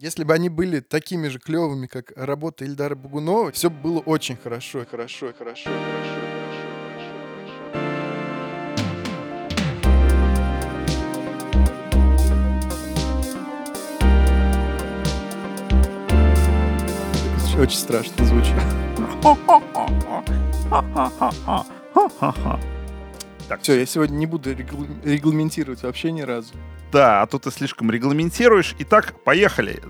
Если бы они были такими же клевыми, как работа Ильдара Бугунова, все было очень хорошо, хорошо, хорошо, хорошо. Очень страшно звучит. Так, все, я сегодня не буду регл... регламентировать вообще ни разу. Да, а то ты слишком регламентируешь. Итак, поехали.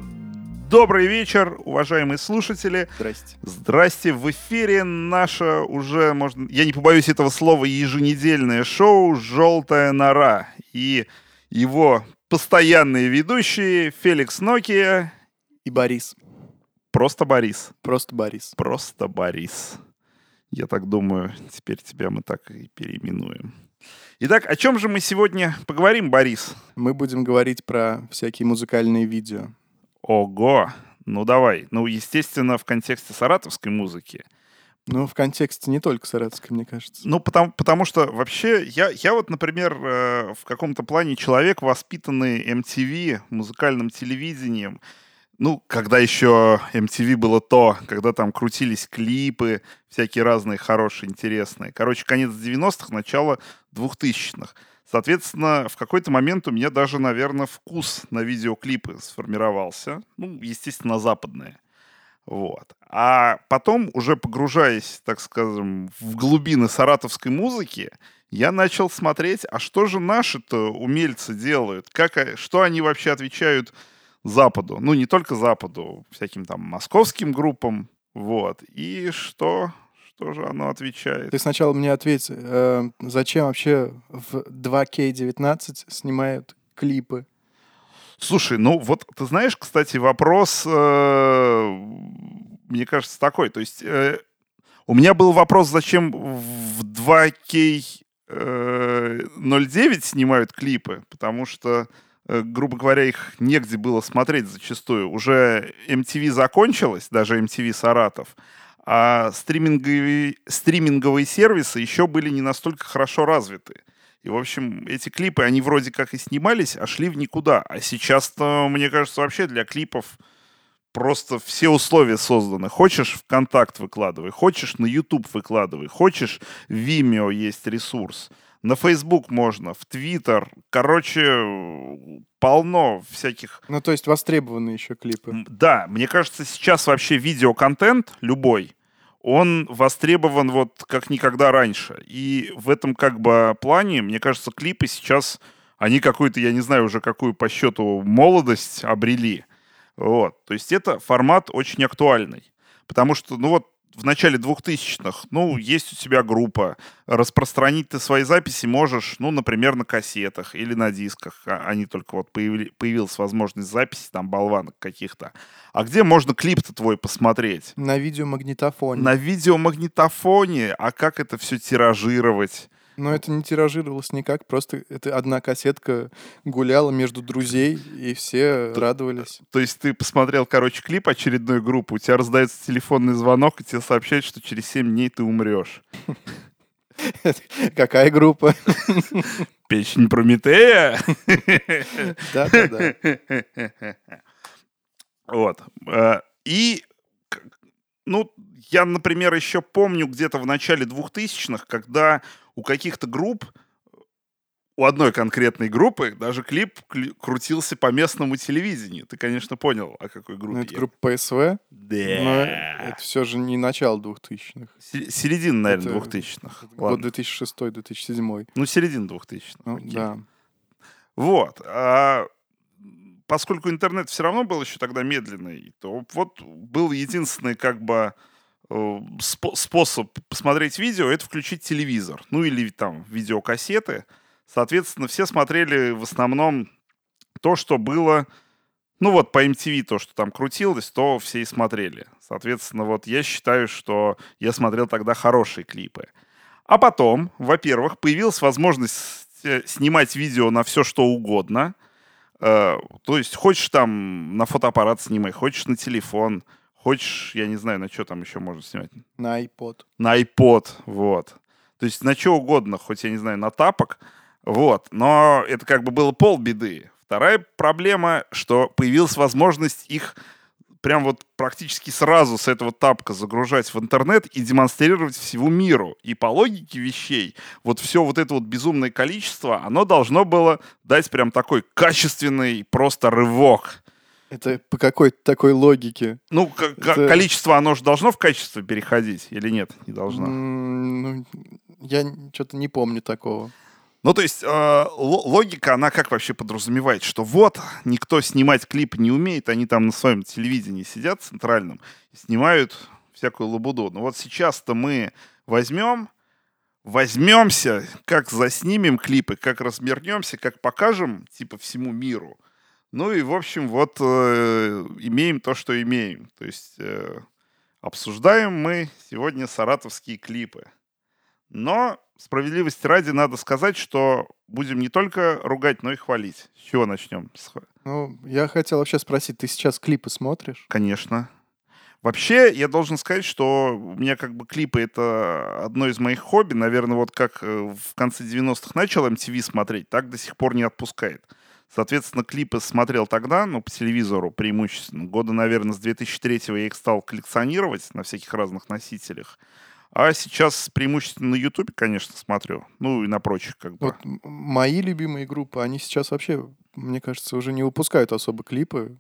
Добрый вечер, уважаемые слушатели. Здрасте. Здрасте. В эфире наше уже, можно, я не побоюсь этого слова, еженедельное шоу «Желтая нора». И его постоянные ведущие Феликс Нокия и Борис. Просто Борис. Просто Борис. Просто Борис. Я так думаю, теперь тебя мы так и переименуем. Итак, о чем же мы сегодня поговорим, Борис? Мы будем говорить про всякие музыкальные видео. Ого! Ну давай. Ну, естественно, в контексте саратовской музыки. Ну, в контексте не только саратовской, мне кажется. Ну, потому, потому что вообще я, я вот, например, э, в каком-то плане человек, воспитанный MTV, музыкальным телевидением, ну, когда еще MTV было то, когда там крутились клипы, всякие разные хорошие, интересные. Короче, конец 90-х, начало 2000-х. Соответственно, в какой-то момент у меня даже, наверное, вкус на видеоклипы сформировался. Ну, естественно, западные. Вот. А потом, уже погружаясь, так скажем, в глубины саратовской музыки, я начал смотреть, а что же наши-то умельцы делают? Как, что они вообще отвечают Западу. Ну, не только Западу, всяким там московским группам. Вот. И что, что же оно отвечает? Ты сначала мне ответь, э, зачем вообще в 2К19 снимают клипы? Слушай, ну вот ты знаешь, кстати, вопрос, э, мне кажется, такой. То есть э, у меня был вопрос, зачем в 2К э, 09 снимают клипы, потому что грубо говоря, их негде было смотреть зачастую. Уже MTV закончилась, даже MTV Саратов, а стриминговые, стриминговые сервисы еще были не настолько хорошо развиты. И, в общем, эти клипы, они вроде как и снимались, а шли в никуда. А сейчас-то, мне кажется, вообще для клипов просто все условия созданы. Хочешь ВКонтакт выкладывай, хочешь на YouTube выкладывай, хочешь в Vimeo есть ресурс на Facebook можно, в Twitter. Короче, полно всяких... Ну, то есть востребованы еще клипы. Да, мне кажется, сейчас вообще видеоконтент любой, он востребован вот как никогда раньше. И в этом как бы плане, мне кажется, клипы сейчас, они какую-то, я не знаю уже какую по счету молодость обрели. Вот. То есть это формат очень актуальный. Потому что, ну вот, в начале 2000-х, ну, есть у тебя группа, распространить ты свои записи можешь, ну, например, на кассетах или на дисках, а, они только вот появили, появилась возможность записи, там, болванок каких-то. А где можно клип-то твой посмотреть? На видеомагнитофоне. На видеомагнитофоне, а как это все тиражировать? Но это не тиражировалось никак, просто это одна кассетка гуляла между друзей, и все то, радовались. То есть ты посмотрел, короче, клип очередной группы, у тебя раздается телефонный звонок, и тебе сообщают, что через 7 дней ты умрешь. Какая группа? Печень Прометея? Да-да-да. Вот. Э, и, ну, я, например, еще помню где-то в начале 2000-х, когда у каких-то групп, у одной конкретной группы даже клип крутился по местному телевидению. Ты, конечно, понял, о какой группе. Ну, это группа ПСВ? Да. Но это все же не начало 2000-х. Середина, наверное, это 2000-х. Год 2006-2007. Ну, середина 2000-х. Ну, да. Вот. А поскольку интернет все равно был еще тогда медленный, то вот был единственный как бы Э, способ посмотреть видео — это включить телевизор. Ну или там видеокассеты. Соответственно, все смотрели в основном то, что было... Ну вот по MTV то, что там крутилось, то все и смотрели. Соответственно, вот я считаю, что я смотрел тогда хорошие клипы. А потом, во-первых, появилась возможность э, снимать видео на все, что угодно. Э, то есть хочешь там на фотоаппарат снимай, хочешь на телефон — Хочешь, я не знаю, на что там еще можно снимать? На iPod. На iPod, вот. То есть на что угодно, хоть, я не знаю, на тапок, вот. Но это как бы было полбеды. Вторая проблема, что появилась возможность их прям вот практически сразу с этого тапка загружать в интернет и демонстрировать всему миру. И по логике вещей, вот все вот это вот безумное количество, оно должно было дать прям такой качественный просто рывок. Это по какой такой логике? Ну, это... количество, оно же должно в качество переходить или нет? Не должно. ну, я что-то не помню такого. Ну, то есть э, логика, она как вообще подразумевает, что вот, никто снимать клип не умеет, они там на своем телевидении сидят центральном и снимают всякую лабуду. Но вот сейчас-то мы возьмем, возьмемся, как заснимем клипы, как размернемся, как покажем, типа, всему миру. Ну и, в общем, вот э, имеем то, что имеем. То есть э, обсуждаем мы сегодня саратовские клипы. Но справедливости ради надо сказать, что будем не только ругать, но и хвалить. С чего начнем? Ну, я хотел вообще спросить, ты сейчас клипы смотришь? Конечно. Вообще, я должен сказать, что у меня как бы клипы — это одно из моих хобби. Наверное, вот как э, в конце 90-х начал MTV смотреть, так до сих пор не отпускает. Соответственно, клипы смотрел тогда, ну, по телевизору преимущественно. Года, наверное, с 2003-го я их стал коллекционировать на всяких разных носителях. А сейчас преимущественно на Ютубе, конечно, смотрю. Ну и на прочих как бы. Вот мои любимые группы, они сейчас вообще, мне кажется, уже не выпускают особо клипы.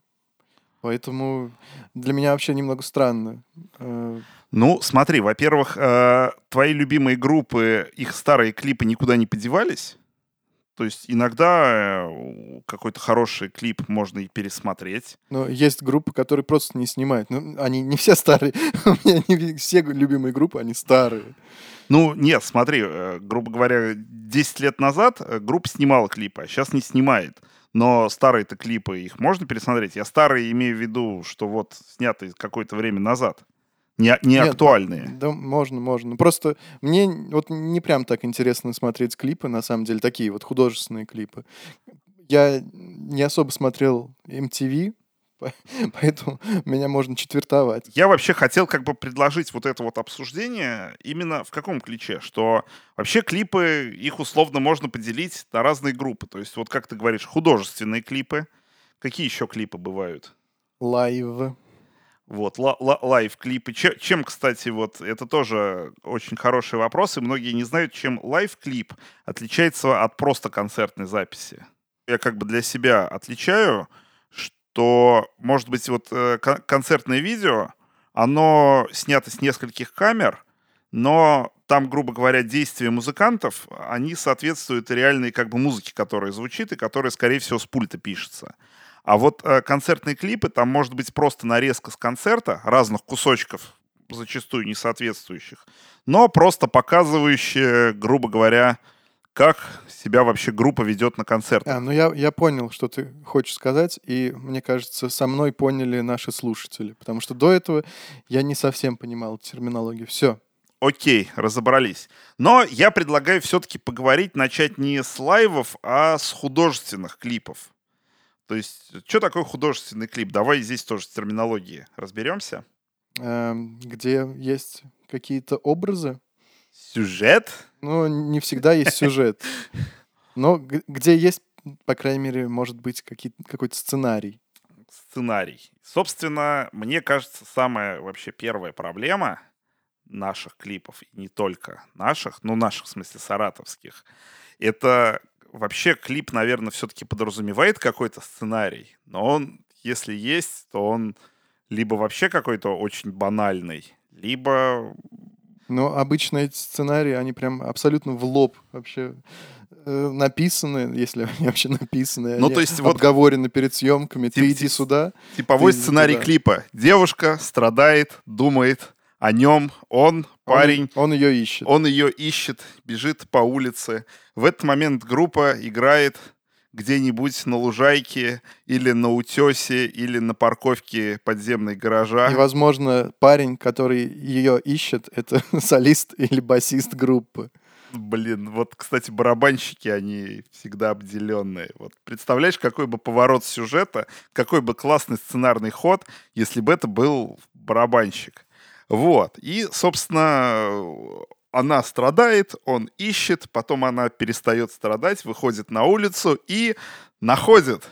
Поэтому для меня вообще немного странно. Э, ну, смотри, во-первых, э, твои любимые группы, их старые клипы никуда не подевались. То есть иногда э, какой-то хороший клип можно и пересмотреть. Но есть группы, которые просто не снимают. Ну, они не все старые. У меня не все любимые группы, они старые. Ну, нет, смотри, э, грубо говоря, 10 лет назад э, группа снимала клипы, а сейчас не снимает. Но старые-то клипы, их можно пересмотреть. Я старые имею в виду, что вот сняты какое-то время назад не, не Нет, актуальные. Да, можно, можно. Просто мне вот не прям так интересно смотреть клипы, на самом деле, такие вот художественные клипы. Я не особо смотрел MTV, поэтому меня можно четвертовать. Я вообще хотел как бы предложить вот это вот обсуждение именно в каком ключе, что вообще клипы, их условно можно поделить на разные группы. То есть вот как ты говоришь, художественные клипы. Какие еще клипы бывают? Лайв. Вот, лайв-клипы. Чем, кстати, вот это тоже очень хороший вопрос, и многие не знают, чем лайв-клип отличается от просто концертной записи. Я как бы для себя отличаю, что, может быть, вот э, концертное видео, оно снято с нескольких камер, но там, грубо говоря, действия музыкантов, они соответствуют реальной как бы музыке, которая звучит и которая, скорее всего, с пульта пишется. А вот э, концертные клипы, там может быть просто нарезка с концерта, разных кусочков, зачастую не соответствующих, но просто показывающие, грубо говоря, как себя вообще группа ведет на концертах. А, ну я, я понял, что ты хочешь сказать, и мне кажется, со мной поняли наши слушатели, потому что до этого я не совсем понимал терминологию. Все. Окей, разобрались. Но я предлагаю все-таки поговорить, начать не с лайвов, а с художественных клипов. То есть, что такое художественный клип? Давай здесь тоже с терминологией разберемся. Эм, где есть какие-то образы. Сюжет? Ну, не всегда есть сюжет. Но где есть, по крайней мере, может быть какой-то сценарий. Сценарий. Собственно, мне кажется, самая вообще первая проблема наших клипов, и не только наших, ну, наших, в смысле, саратовских, это вообще клип, наверное, все-таки подразумевает какой-то сценарий, но он, если есть, то он либо вообще какой-то очень банальный, либо... Но обычно эти сценарии, они прям абсолютно в лоб вообще э, написаны, если они вообще написаны, ну, то есть обговорены вот перед съемками. Тип, ты иди сюда. Типовой сценарий туда. клипа. Девушка страдает, думает о нем, он, парень. Он, он ее ищет. Он ее ищет, бежит по улице. В этот момент группа играет где-нибудь на лужайке или на утесе или на парковке подземной гаража. И, возможно, парень, который ее ищет, это солист или басист группы. Блин, вот, кстати, барабанщики, они всегда обделенные. Вот представляешь, какой бы поворот сюжета, какой бы классный сценарный ход, если бы это был барабанщик. Вот. И, собственно, она страдает, он ищет, потом она перестает страдать, выходит на улицу и находит.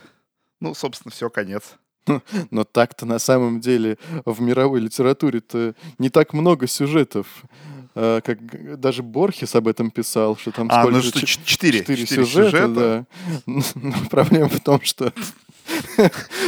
Ну, собственно, все, конец. Но так-то на самом деле в мировой литературе-то не так много сюжетов. А, как даже Борхес об этом писал, что там а, сколько ну что, четыре, четыре сюжета, сюжета, да. Но проблема в том, что...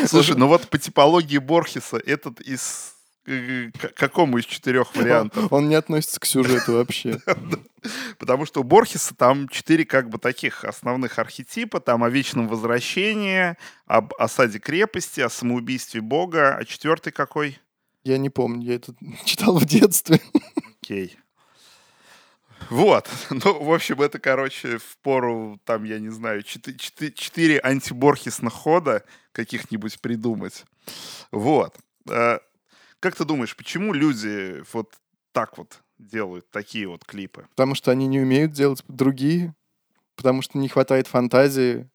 Слушай, ну вот по типологии Борхеса этот из к какому из четырех вариантов? Он не относится к сюжету вообще. Потому что у Борхеса там четыре как бы таких основных архетипа. Там о вечном возвращении, об осаде крепости, о самоубийстве Бога. А четвертый какой? Я не помню, я это читал в детстве. Окей. Вот. Ну, в общем, это, короче, в пору, там, я не знаю, четыре, четыре антиборхисных хода каких-нибудь придумать. Вот. Как ты думаешь, почему люди вот так вот делают такие вот клипы? Потому что они не умеют делать другие, потому что не хватает фантазии,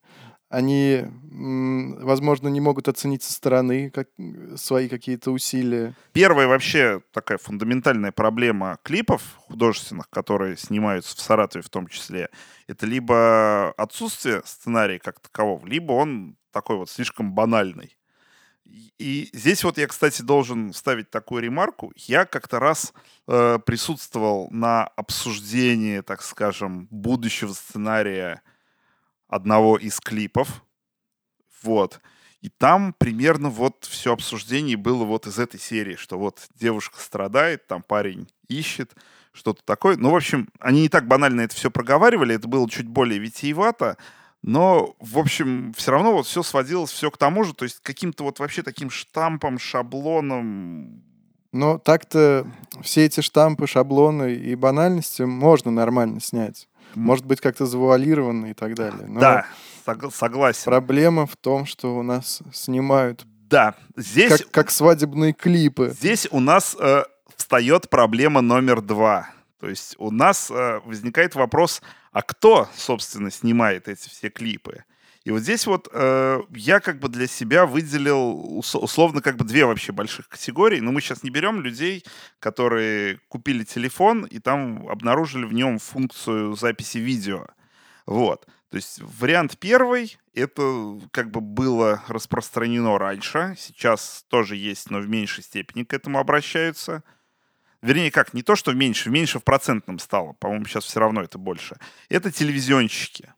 они, возможно, не могут оценить со стороны как, свои какие-то усилия. Первая вообще такая фундаментальная проблема клипов художественных, которые снимаются в Саратове в том числе, это либо отсутствие сценария как такового, либо он такой вот слишком банальный. И здесь вот я, кстати, должен вставить такую ремарку. Я как-то раз э, присутствовал на обсуждении, так скажем, будущего сценария одного из клипов. Вот. И там примерно вот все обсуждение было вот из этой серии, что вот девушка страдает, там парень ищет, что-то такое. Ну, в общем, они не так банально это все проговаривали, это было чуть более витиевато, но, в общем, все равно вот все сводилось все к тому же, то есть каким-то вот вообще таким штампом, шаблоном. Но так-то все эти штампы, шаблоны и банальности можно нормально снять. Может быть, как-то завуалировано и так далее. Но да, сог- согласен. Проблема в том, что у нас снимают да, здесь... Как, как свадебные клипы. Здесь у нас э, встает проблема номер два. То есть у нас э, возникает вопрос, а кто, собственно, снимает эти все клипы? И вот здесь вот э, я как бы для себя выделил условно как бы две вообще больших категории. Но мы сейчас не берем людей, которые купили телефон и там обнаружили в нем функцию записи видео. Вот. То есть вариант первый, это как бы было распространено раньше, сейчас тоже есть, но в меньшей степени к этому обращаются. Вернее, как, не то, что меньше, меньше в процентном стало, по-моему, сейчас все равно это больше. Это телевизионщики.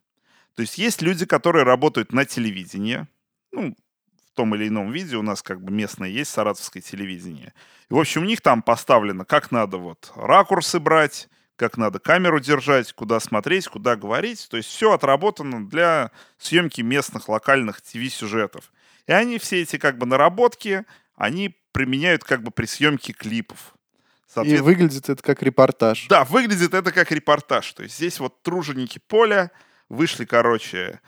То есть есть люди, которые работают на телевидении, ну, в том или ином виде у нас как бы местное есть саратовское телевидение. И, в общем, у них там поставлено, как надо вот ракурсы брать, как надо камеру держать, куда смотреть, куда говорить. То есть все отработано для съемки местных локальных ТВ-сюжетов. И они все эти как бы наработки, они применяют как бы при съемке клипов. И выглядит это как репортаж. Да, выглядит это как репортаж. То есть здесь вот труженики поля вышли, короче,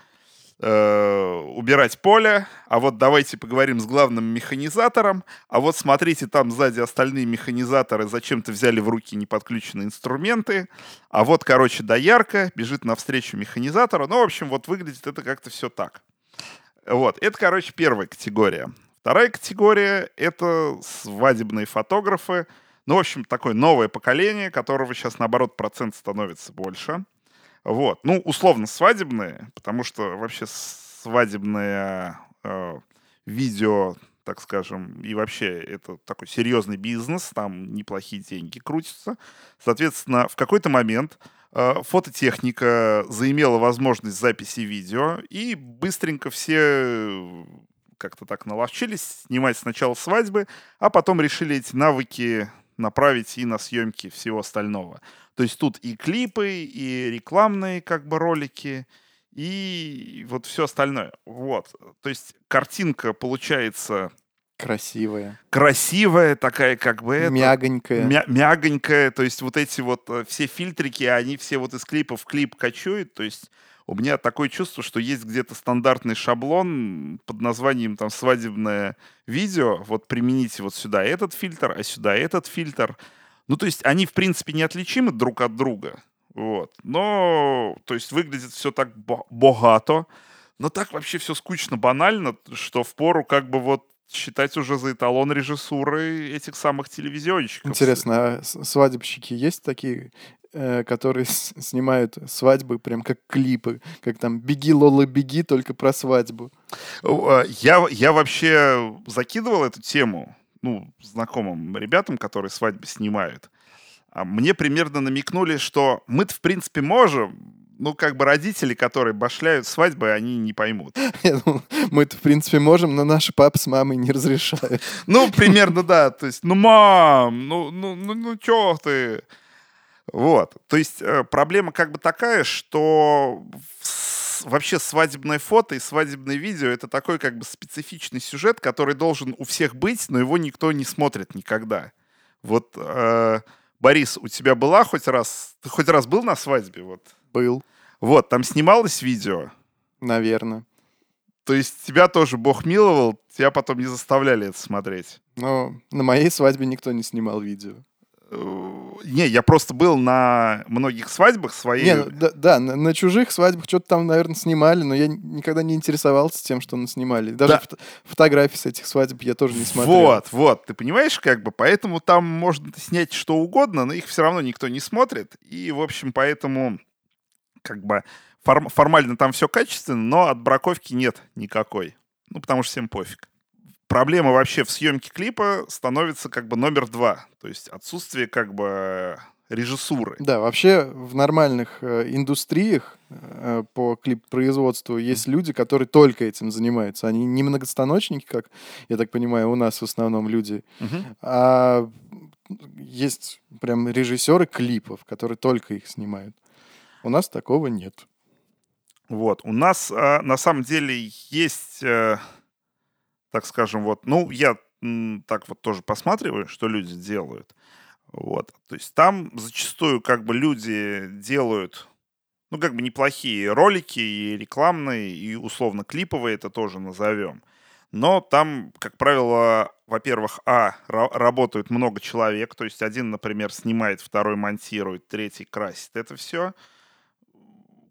э, убирать поле, а вот давайте поговорим с главным механизатором, а вот смотрите, там сзади остальные механизаторы зачем-то взяли в руки неподключенные инструменты, а вот, короче, доярка бежит навстречу механизатору, ну, в общем, вот выглядит это как-то все так. Вот, это, короче, первая категория. Вторая категория — это свадебные фотографы, ну, в общем, такое новое поколение, которого сейчас, наоборот, процент становится больше. Вот. Ну, условно свадебные, потому что вообще свадебное э, видео, так скажем, и вообще это такой серьезный бизнес, там неплохие деньги крутятся. Соответственно, в какой-то момент э, фототехника заимела возможность записи видео, и быстренько все как-то так наловчились снимать сначала свадьбы, а потом решили эти навыки направить и на съемки всего остального. То есть тут и клипы, и рекламные как бы ролики, и вот все остальное. Вот. То есть картинка получается Красивая. Красивая такая, как бы это... Мягонькая. Мя мягонькая. То есть вот эти вот э, все фильтрики, они все вот из клипа в клип качуют. То есть у меня такое чувство, что есть где-то стандартный шаблон под названием там свадебное видео. Вот примените вот сюда этот фильтр, а сюда этот фильтр. Ну, то есть они, в принципе, неотличимы друг от друга. Вот. Но, то есть выглядит все так богато. Но так вообще все скучно, банально, что в пору как бы вот считать уже за эталон режиссуры этих самых телевизионщиков. Интересно, а свадебщики есть такие которые с- снимают свадьбы прям как клипы, как там «Беги, Лола, беги», только про свадьбу. Э, Я, я вообще закидывал эту тему, ну, знакомым ребятам, которые свадьбы снимают. А Мне примерно намекнули, что мы-то, в принципе, можем, ну, как бы родители, которые башляют свадьбы, они не поймут. Мы это, в принципе, можем, но наши папы с мамой не разрешают. Ну, примерно, да. То есть, ну, мам, ну, ну, ну, ну чё ты? Вот. То есть э, проблема как бы такая, что вообще свадебное фото и свадебное видео это такой как бы специфичный сюжет, который должен у всех быть, но его никто не смотрит никогда. Вот, э, Борис, у тебя была хоть раз, ты хоть раз был на свадьбе? Вот, Был, вот там снималось видео, наверное. то есть тебя тоже Бог миловал, тебя потом не заставляли это смотреть. Но на моей свадьбе никто не снимал видео. Э, Не, я просто был на многих свадьбах своей. Не, ну, да, да, на, на чужих свадьбах что-то там, наверное, снимали, но я никогда не интересовался тем, что снимали. Даже Да. фото- фотографии с этих свадеб я тоже не смотрел. Вот, вот, ты понимаешь, как бы, поэтому там можно снять что угодно, но их все равно никто не смотрит, и, в общем, поэтому, как бы, форм- формально там все качественно, но от браковки нет никакой, ну, потому что всем пофиг. Проблема вообще в съемке клипа становится, как бы, номер два, то есть отсутствие, как бы, режиссуры. Да, вообще в нормальных э, индустриях э, по клип-производству есть люди, которые только этим занимаются. Они не многостаночники, как, я так понимаю, у нас в основном люди, а есть прям режиссеры клипов, которые только их снимают. У нас такого нет. Вот. У нас а, на самом деле есть, э, так скажем, вот, ну, я так вот тоже посматриваю, что люди делают. Вот. То есть там зачастую как бы люди делают, ну, как бы неплохие ролики и рекламные, и условно клиповые это тоже назовем. Но там, как правило, во-первых, а, ра- работают много человек, то есть один, например, снимает, второй монтирует, третий красит это все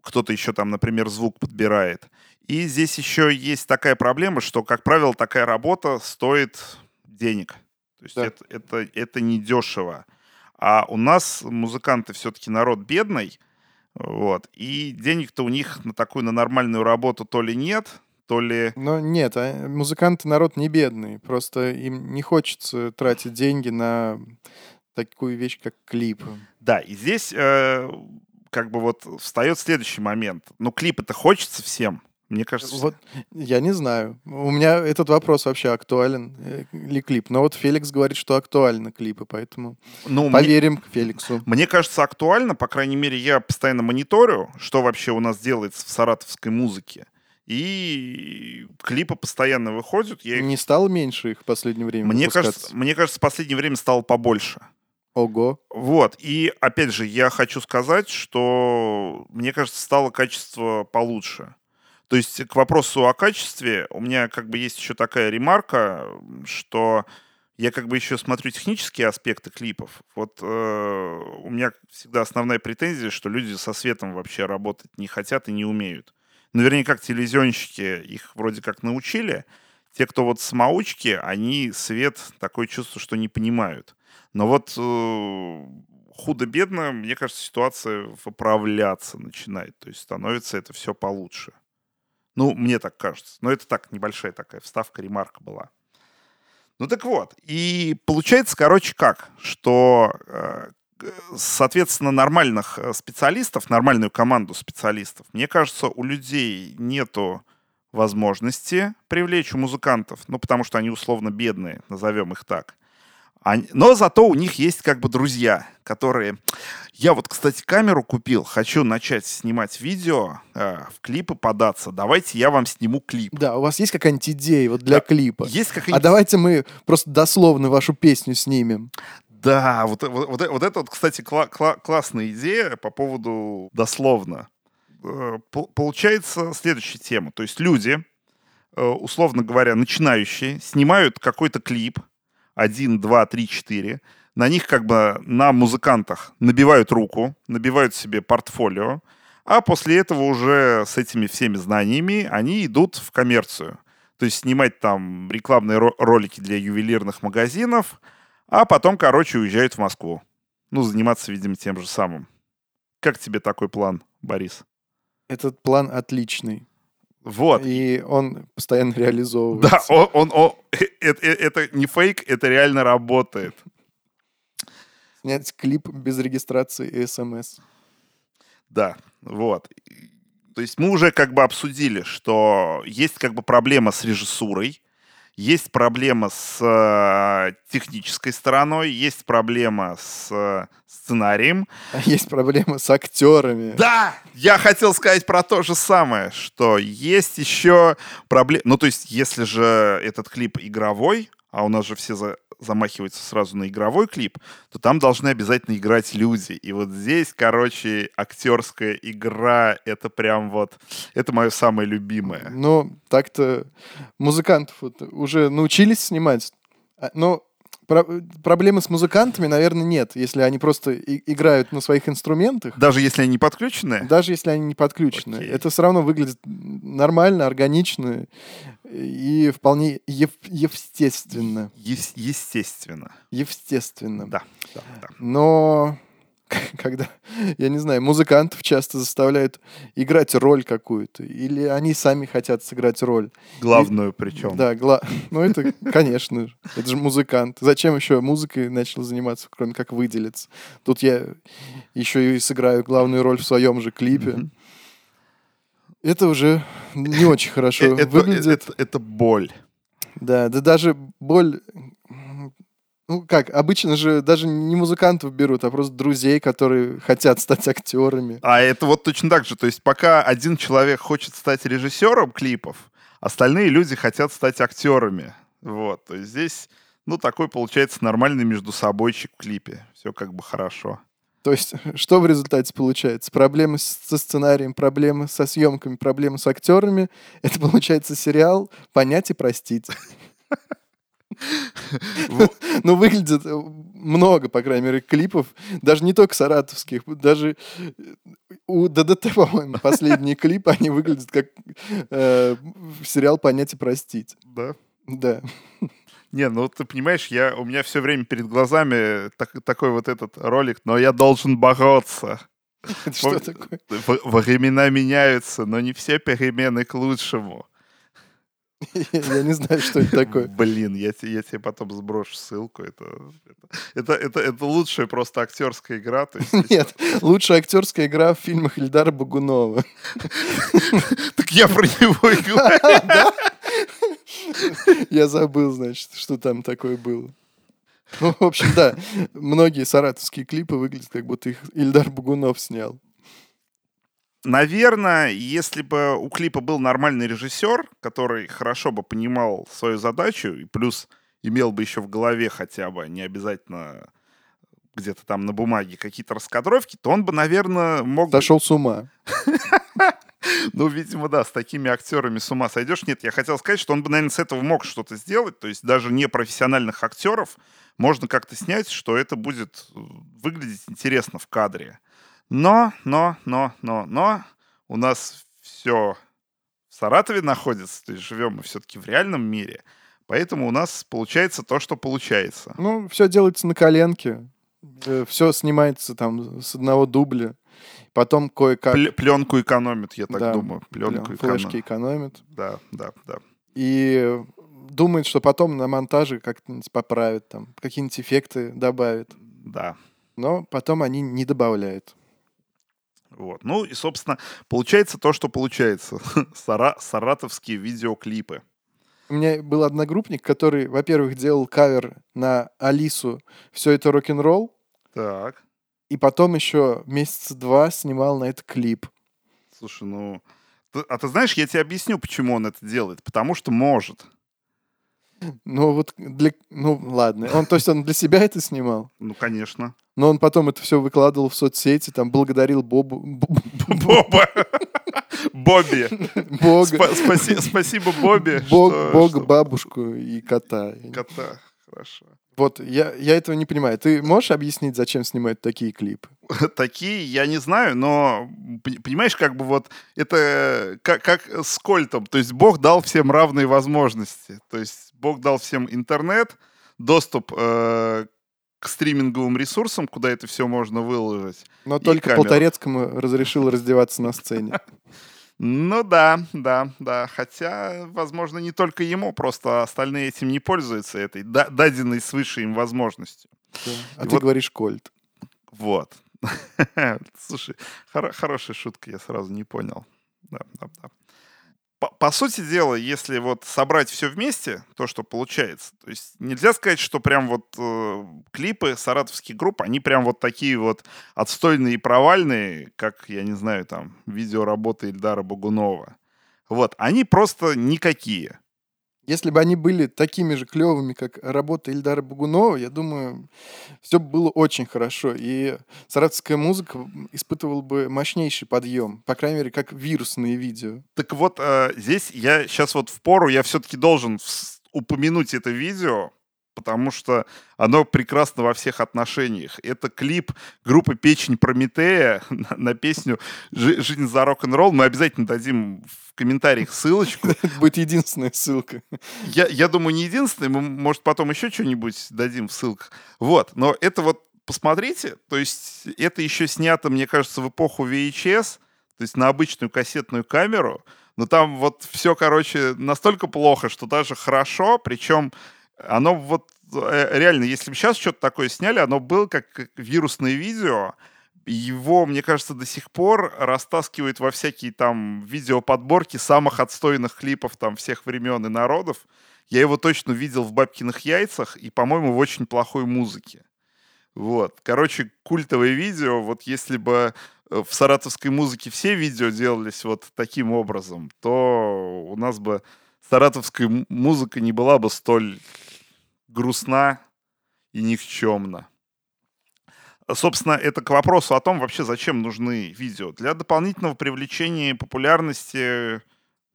кто-то еще там, например, звук подбирает. И здесь еще есть такая проблема, что, как правило, такая работа стоит денег. То есть Да. это, это, это не дешево. А у нас музыканты все-таки народ бедный, вот, и денег-то у них на такую, на нормальную работу то ли нет, то ли... Но нет, а музыканты народ не бедный. Просто им не хочется тратить деньги на такую вещь, как клип. Да, и здесь э, как бы вот встает следующий момент. Ну, клипы-то хочется всем. Мне кажется, Вот я не знаю. У меня этот вопрос вообще актуален э, ли клип. Но вот Феликс говорит, что актуально клипы, поэтому ну, мне- поверим Феликсу. Мне кажется, актуально, по крайней мере, я постоянно мониторю, что вообще у нас делается в саратовской музыке. И клипы постоянно выходят. Я их- Не стало меньше их в последнее время Мне кажется, мне кажется, в последнее время стало побольше. Ого. Вот. И опять же, я хочу сказать, что мне кажется, стало качество получше. То есть к вопросу о качестве у меня как бы есть еще такая ремарка, что я как бы еще смотрю технические аспекты клипов. Вот э, у меня всегда основная претензия, что люди со светом вообще работать не хотят и не умеют. Наверняка как телевизионщики их вроде как научили. Те, кто вот самоучки, они свет такое чувство, что не понимают. Но вот э, худо-бедно, мне кажется, ситуация выправляться начинает. То есть становится это все получше. Ну, мне так кажется. Но это так, небольшая такая вставка, ремарка была. Ну так вот, и получается, короче, как, что, э, соответственно, нормальных э, специалистов, нормальную команду специалистов, мне кажется, у людей нету возможности привлечь у музыкантов, ну, потому что они условно бедные, назовем их так. Но зато у них есть как бы друзья, которые... Я вот, кстати, камеру купил, хочу начать снимать видео, э, в клипы податься. Давайте я вам сниму клип. Да, у вас есть какая-нибудь идея вот для Да. клипа? Есть А какая-нибудь... давайте мы просто дословно вашу песню снимем. Да, вот, вот, вот, вот это вот, кстати, кла- кла- классная идея по поводу дословно. Э, пол- Получается следующая тема. То есть люди, э, условно говоря, начинающие, снимают какой-то клип, один, два, три, четыре, на них как бы на музыкантах набивают руку, набивают себе портфолио, а после этого уже с этими всеми знаниями они идут в коммерцию. То есть снимать там рекламные ро- ролики для ювелирных магазинов, а потом, короче, уезжают в Москву. Ну, заниматься, видимо, тем же самым. Как тебе такой план, Борис? Этот план отличный. Вот. И он постоянно реализовывается. Да, он, он, он- это, это не фейк, это реально работает. Снять клип без регистрации и смс. Да, вот. То есть мы уже как бы обсудили, что есть как бы проблема с режиссурой, есть проблема с э, технической стороной, есть проблема с э, сценарием. А есть проблема с актерами. Да, я хотел сказать про то же самое, что есть еще проблема. Ну, то есть, если же этот клип игровой, а у нас же все за- замахиваются сразу на игровой клип, то там должны обязательно играть люди. И вот здесь, короче, актерская игра, это прям вот, это мое самое любимое. Ну, так-то музыкантов вот уже научились снимать. А, Но про- проблемы с музыкантами, наверное, нет, если они просто и- играют на своих инструментах. Даже если они не подключены, Даже если они не подключены. Окей. Это все равно выглядит нормально, органично и вполне ев- естественно. ес- естественно. Естественно. Да, да, да. Но когда, я не знаю, музыкантов часто заставляют играть роль какую-то, или они сами хотят сыграть роль. Главную причем. Да, гла... ну это, конечно, это же музыкант. Зачем еще музыкой начал заниматься, кроме как выделиться? Тут я еще и сыграю главную роль в своем же клипе. Это уже не очень хорошо Э, выглядит. это- это боль. Да, да даже боль... Ну как, обычно же даже не музыкантов берут, а просто друзей, которые хотят стать актерами. А это вот точно так же. То есть пока один человек хочет стать режиссером клипов, остальные люди хотят стать актерами. Вот. То есть здесь, ну, такой получается нормальный между собойчик в клипе. Все как бы хорошо. То есть, что в результате получается? Проблемы со сценарием, проблемы со съемками, проблемы с актерами. Это получается сериал «Понять и простить». Во- Ну, выглядит э, много, по крайней мере, клипов, даже не только саратовских, даже э, у ДДТ, по-моему, последние клипы, они выглядят как э, сериал «Понять и простить». Да. Да. Не, ну ты понимаешь, я, у меня все время перед глазами так- такой вот этот ролик, но я должен бороться. Это что такое? Времена меняются, но не все перемены к лучшему. Я не знаю, что это такое. Блин, я, я тебе потом сброшу ссылку. Это, это, это, это, лучшая просто актерская игра. Есть, Нет, лучшая актерская игра в фильмах Ильдара Багунова. Так я про него и говорю. Я забыл, значит, что там такое было. Ну, в общем, да, многие саратовские клипы выглядят, как будто их Ильдар Багунов снял. Наверное, если бы у клипа был нормальный режиссер, который хорошо бы понимал свою задачу и плюс имел бы еще в голове хотя бы, не обязательно где-то там на бумаге какие-то раскадровки, то он бы, наверное, мог... Сошел с ума. Ну, видимо, да, с такими актерами с ума сойдешь. Нет, я хотел сказать, что он бы, наверное, с этого мог что-то сделать. То есть даже не профессиональных актеров можно как-то снять, что это будет э, выглядеть интересно в кадре. Но, но, но, но, но у нас все в Саратове находится, то есть живем мы все-таки в реальном мире. Поэтому у нас получается то, что получается. Ну, все делается на коленке. Все снимается там с одного дубля. Потом кое-как Пле- пленку экономят, я так Да, думаю. Пленку прям флешки экономят. Да, да, да. И думает, что потом на монтаже как-нибудь поправят, там, какие-нибудь эффекты добавят. Да. Но потом они не добавляют. Вот. Ну и, собственно, получается то, что получается. Сара- саратовские видеоклипы. У меня был одногруппник, который, во-первых, делал кавер на Алису «Все это рок-н-ролл», Так. и потом еще месяца два снимал на это клип. Слушай, ну... а ты знаешь, я тебе объясню, почему он это делает. Потому что может. Ну вот для... Ну ладно. Он, то есть он для себя это снимал? Ну, конечно. Но он потом это все выкладывал в соцсети, там благодарил Бобу... Боба. Бобби. Спаси- Спасибо, Бобби. Бог, бабушку и кота. Кота. Хорошо. Вот, я, я этого не понимаю. Ты можешь объяснить, зачем снимают такие клипы? Такие, я не знаю, но пон- понимаешь, как бы вот это как, как с Кольтом. То есть Бог дал всем равные возможности. То есть Бог дал всем интернет, доступ э, к стриминговым ресурсам, куда это все можно выложить. Но только камеру. Полторецкому разрешил раздеваться на сцене. Ну да, да, да. Хотя, возможно, не только ему, просто остальные этим не пользуются, этой да- даденной свыше им возможностью. Да. А И ты вот- говоришь кольт. Вот. Слушай, хоро- хорошая шутка, я сразу не понял. Да, да, да. По, по сути дела, если вот собрать все вместе, то, что получается, то есть нельзя сказать, что прям вот э, клипы саратовских групп, они прям вот такие вот отстойные и провальные, как, я не знаю, там, видеоработы Ильдара Богунова. Вот, они просто никакие. Если бы они были такими же клевыми, как работа Ильдара Бугунова, я думаю, все было очень хорошо. И саратовская музыка испытывала бы мощнейший подъем. По крайней мере, как вирусные видео. Так вот, э, здесь я сейчас вот в пору, я все-таки должен упомянуть это видео, потому что оно прекрасно во всех отношениях. Это клип группы «Печень Прометея» на, на песню «Жи- «Жизнь за рок-н-ролл». Мы обязательно дадим в комментариях ссылочку. Это будет единственная ссылка. Я, я думаю, не единственный, мы, может, потом еще что-нибудь дадим в ссылках. Вот, но это вот, посмотрите, то есть это еще снято, мне кажется, в эпоху VHS, то есть на обычную кассетную камеру, но там вот все, короче, настолько плохо, что даже хорошо, причем оно вот э, реально, если бы сейчас что-то такое сняли, оно было как вирусное видео, его, мне кажется, до сих пор растаскивают во всякие там видеоподборки самых отстойных клипов там всех времен и народов. Я его точно видел в «Бабкиных яйцах» и, по-моему, в очень плохой музыке. Вот. Короче, культовое видео. Вот если бы э, в саратовской музыке все видео делались вот таким образом, то у нас бы саратовская музыка не была бы столь грустна и никчемна. Собственно, это к вопросу о том, вообще зачем нужны видео. Для дополнительного привлечения популярности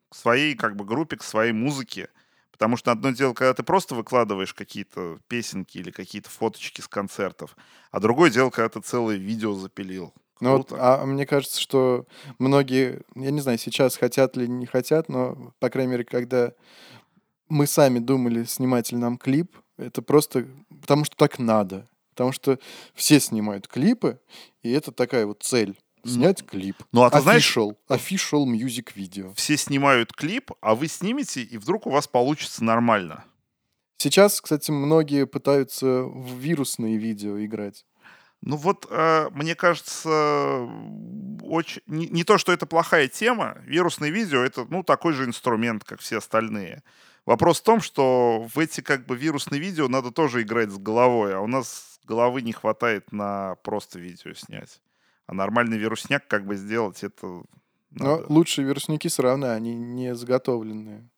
к своей как бы группе, к своей музыке. Потому что одно дело, когда ты просто выкладываешь какие-то песенки или какие-то фоточки с концертов, а другое дело, когда ты целое видео запилил. Ну вот, а мне кажется, что многие, я не знаю, сейчас хотят или не хотят, но, по крайней мере, когда мы сами думали, снимать ли нам клип, это просто потому, что так надо. Потому что все снимают клипы, и это такая вот цель. Снять клип. Ну, а ты знаешь, Official, official music video. все снимают клип, а вы снимете, и вдруг у вас получится нормально. Сейчас, кстати, многие пытаются в вирусные видео играть. Ну вот, э, мне кажется, очень... Не, не то, что это плохая тема, вирусное видео — это, ну, такой же инструмент, как все остальные. Вопрос в том, что в эти, как бы, вирусные видео надо тоже играть с головой, а у нас головы не хватает на просто видео снять. А нормальный вирусняк, как бы, сделать, это... Но надо. лучшие вирусники все равно, они не заготовленные.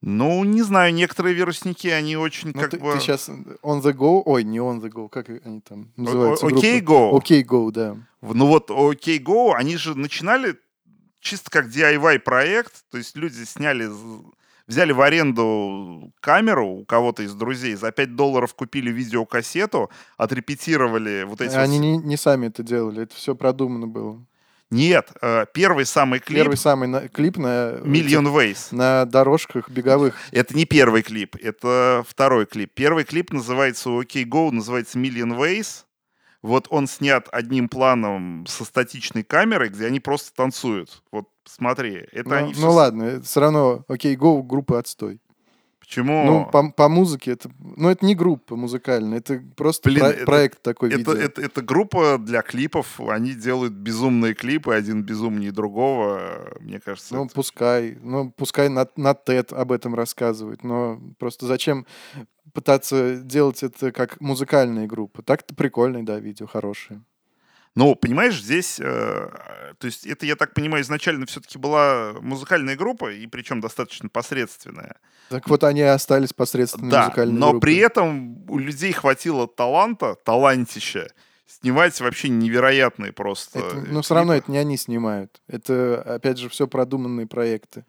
Ну, не знаю, некоторые вирусники, они очень, Ну, как ты, бы... сейчас on the go, ой, не on the go, как они там называются? Окей, группы? Go. Окей, go, да. Ну вот OK Go, они же начинали чисто как DIY проект, то есть люди сняли, взяли в аренду камеру у кого-то из друзей, за 5 долларов купили видеокассету, отрепетировали вот эти Они вот... не, не сами это делали, это все продумано было. Нет, э, первый самый клип Первый самый на- клип на, Million Ways. на дорожках беговых. Это не первый клип, это второй клип. Первый клип называется OK Go, называется Million Ways. Вот он снят одним планом со статичной камерой, где они просто танцуют. Вот смотри, это Ну, они ну всё с- ладно, все равно Окей, go группы отстой. Почему? Ну, по, по музыке это... Ну, это не группа музыкальная, это просто Блин, про- это- проект такой это, видео. это, это группа для клипов. Они делают безумные клипы, один безумнее другого. Мне кажется, Ну, это- пускай. Ну, пускай на, на TED об этом рассказывают. Но просто зачем пытаться делать это как музыкальная группа? Так-то прикольные, да, видео, хорошие. Ну, понимаешь, здесь, э, то есть это, я так понимаю, изначально все-таки была музыкальная группа, и причем достаточно посредственная. Так вот они и остались посредственной да, музыкальной но группой. при этом у людей хватило таланта, талантища, снимать вообще невероятные просто Это- но все равно это не они снимают. Это, опять же, все продуманные проекты.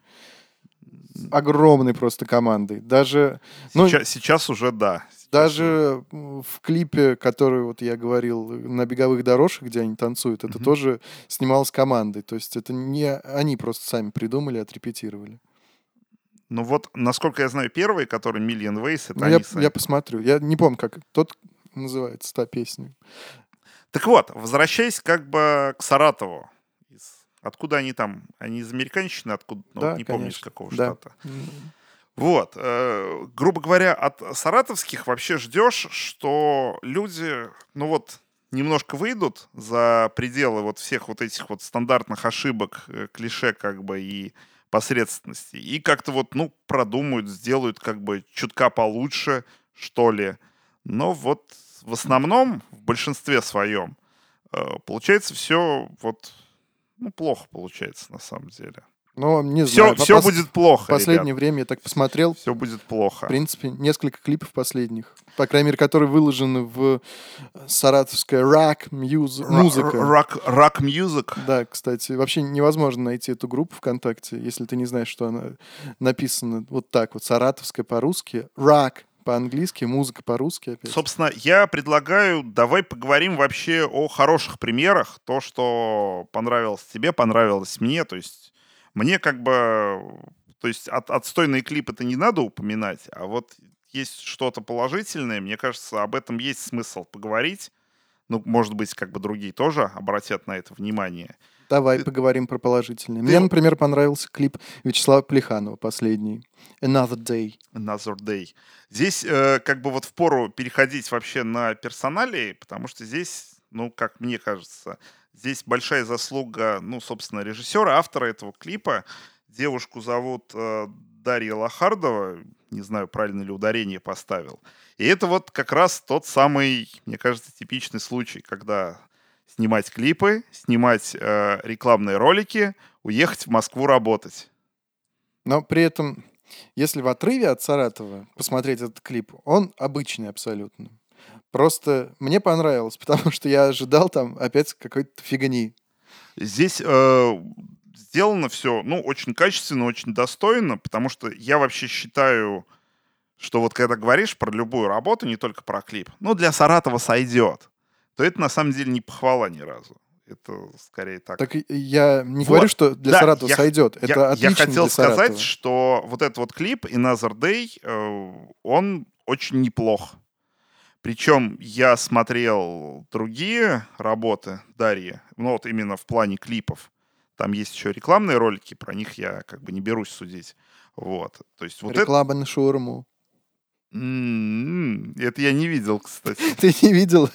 Огромной просто командой. Даже, ну, Сейчас, сейчас уже да. Даже в клипе, который, вот я говорил, на беговых дорожках, где они танцуют, это тоже снималось командой. То есть это не они просто сами придумали, отрепетировали. Ну вот, насколько я знаю, первый, который Million Ways, это Ну, они я, сами. я посмотрю. Я не помню, как тот, называется та песня. Так вот, возвращаясь как бы к Саратову. Откуда они там? Они из американщины? Откуда? Ну, Да, вот не помню, из конечно. какого Да. штата. Вот, э, грубо говоря, от саратовских вообще ждешь, что люди, ну вот, немножко выйдут за пределы вот всех вот этих вот стандартных ошибок, э, клише как бы и посредственности, и как-то вот, ну, продумают, сделают как бы чутка получше, что ли. Но вот в основном, в большинстве своем, э, получается все вот, ну, плохо получается на самом деле. Но не Все, знаю. все пос- будет плохо, В последнее время я так посмотрел. Все будет плохо. В принципе, несколько клипов последних. По крайней мере, которые выложены в э, саратовская рак мьюз- музыка. Рок, рок мьюзик. Да, кстати, вообще невозможно найти эту группу ВКонтакте, если ты не знаешь, что она написана вот так вот, саратовская по-русски, рак по-английски, музыка по-русски опять. Собственно, я предлагаю, давай поговорим вообще о хороших примерах. То, что понравилось тебе, понравилось мне. То есть мне как бы... То есть от, отстойные клипы-то не надо упоминать, а вот есть что-то положительное, мне кажется, об этом есть смысл поговорить. Ну, может быть, как бы другие тоже обратят на это внимание. Давай ты- поговорим про положительное. ты Мне, например, понравился клип Вячеслава Плеханова последний. Another Day. Another Day. Здесь э, как бы вот впору переходить вообще на персоналии, потому что здесь, ну, как мне кажется, здесь большая заслуга, ну, собственно, режиссера, автора этого клипа. Девушку зовут э, Дарья Лохардова, не знаю, правильно ли ударение поставил. И это вот как раз тот самый, мне кажется, типичный случай, когда снимать клипы, снимать э, рекламные ролики, уехать в Москву работать. Но при этом, если в отрыве от Саратова посмотреть этот клип, он обычный абсолютно. Просто мне понравилось, потому что я ожидал там опять какой-то фигни. Здесь э, сделано все, ну, очень качественно, очень достойно, потому что я вообще считаю, что вот когда говоришь про любую работу, не только про клип, ну, для Саратова сойдет, то это на самом деле не похвала ни разу. Это скорее так. Так и я не Вот. говорю, что для Да, Саратова я- сойдет. я, Это я отлично хотел для сказать, Саратова. что вот этот вот клип Another Day, э, он очень неплох. Причем я смотрел другие работы Дарьи, ну вот именно в плане клипов. Там есть еще рекламные ролики, про них я как бы не берусь судить. Вот. То есть вот это... Реклама на шаурму. М, Это я не видел, кстати. Ты не видел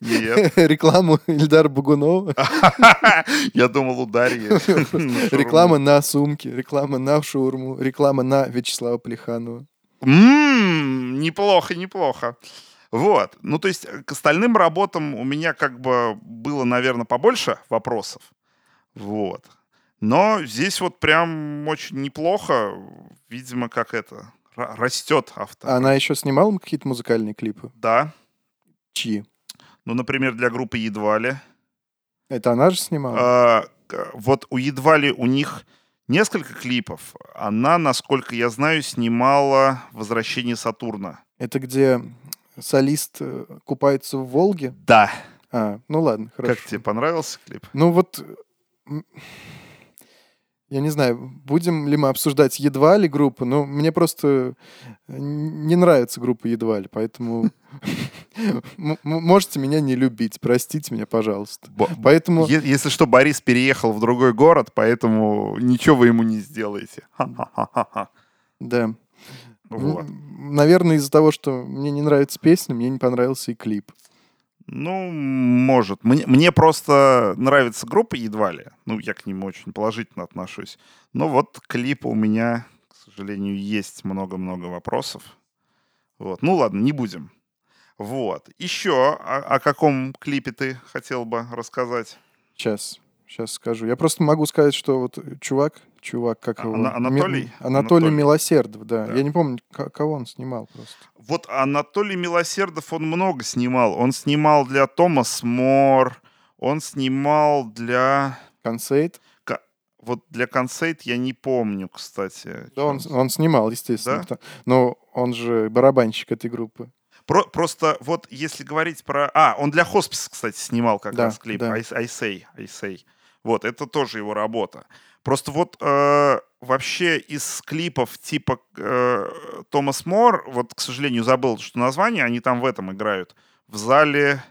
Нет. рекламу Ильдара Багунова? Я думал, у Дарьи. Реклама на сумки, реклама на шаурму, реклама на Вячеслава Плеханова. М, неплохо, неплохо. Вот. Ну, то есть э, к остальным работам у меня как бы было, наверное, побольше вопросов. Вот. Но здесь вот прям очень неплохо. Видимо, как это, ра- растет автор. Она еще снимала какие-то музыкальные клипы? Да. Чьи? Ну, например, для группы «Едва ли». Это она же снимала? А, вот у «Едва ли» у них несколько клипов. Она, насколько я знаю, снимала «Возвращение Сатурна». Это где солист э, купается в Волге? Да. А, ну ладно, хорошо. Как тебе понравился клип? Ну вот, м, я не знаю, будем ли мы обсуждать едва ли группу, но мне просто н- не нравится группа едва ли, поэтому можете меня не любить, простите меня, пожалуйста. Поэтому Если что, Борис переехал в другой город, поэтому ничего вы ему не сделаете. Да. Вот. Наверное, из-за того, что мне не нравится песня, мне не понравился и клип. Ну, может. Мне, мне просто нравится группа едва ли. Ну, я к ним очень положительно отношусь. Но вот клипа у меня, к сожалению, есть много-много вопросов. Вот. Ну ладно, не будем. Вот. Еще о, о каком клипе ты хотел бы рассказать? Сейчас, сейчас скажу. Я просто могу сказать, что вот чувак, чувак, как А, его? Ана- Анатолий? Ми- Анатолий Анатолий. Милосердов, да. Да. Я не помню, ко- кого он снимал просто. Вот Анатолий Милосердов, он много снимал. Он снимал для Томас Мор, он снимал для... Консейт. Вот для Консейт я не помню, кстати. Да, он, он снимал, естественно. Да? Но он же барабанщик этой группы. Про- просто вот если говорить про... А, он для Хосписа, кстати, снимал как Да, раз клип. да. I, I say, I say. Вот, это тоже его работа. Просто вот э, вообще из клипов типа э, Томас Мор, вот, к сожалению, забыл, что название, они там в этом играют, в зале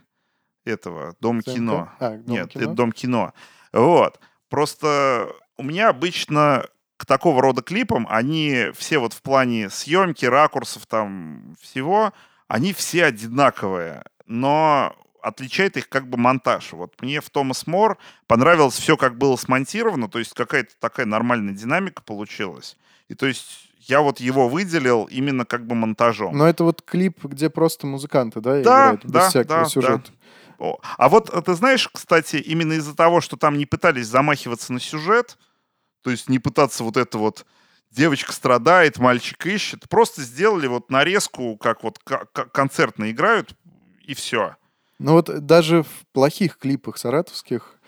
этого, Дом ЦНК? кино. А, Дом Нет, кино? это Дом кино. Вот. Просто у меня обычно к такого рода клипам, они все вот в плане съемки, ракурсов там всего, они все одинаковые, но отличает их как бы монтаж. Вот мне в Томас Мор понравилось все, как было смонтировано, то есть какая-то такая нормальная динамика получилась. И то есть я вот его выделил именно как бы монтажом. Но это вот клип, где просто музыканты, да, Да, играют, без да, всякого да, сюжета. О, А вот э, ты знаешь, кстати, именно из-за того, что там не пытались замахиваться на сюжет, то есть не пытаться вот это вот девочка страдает, мальчик ищет, просто сделали вот нарезку, как вот концертно играют, и все. Ну вот даже в плохих клипах саратовских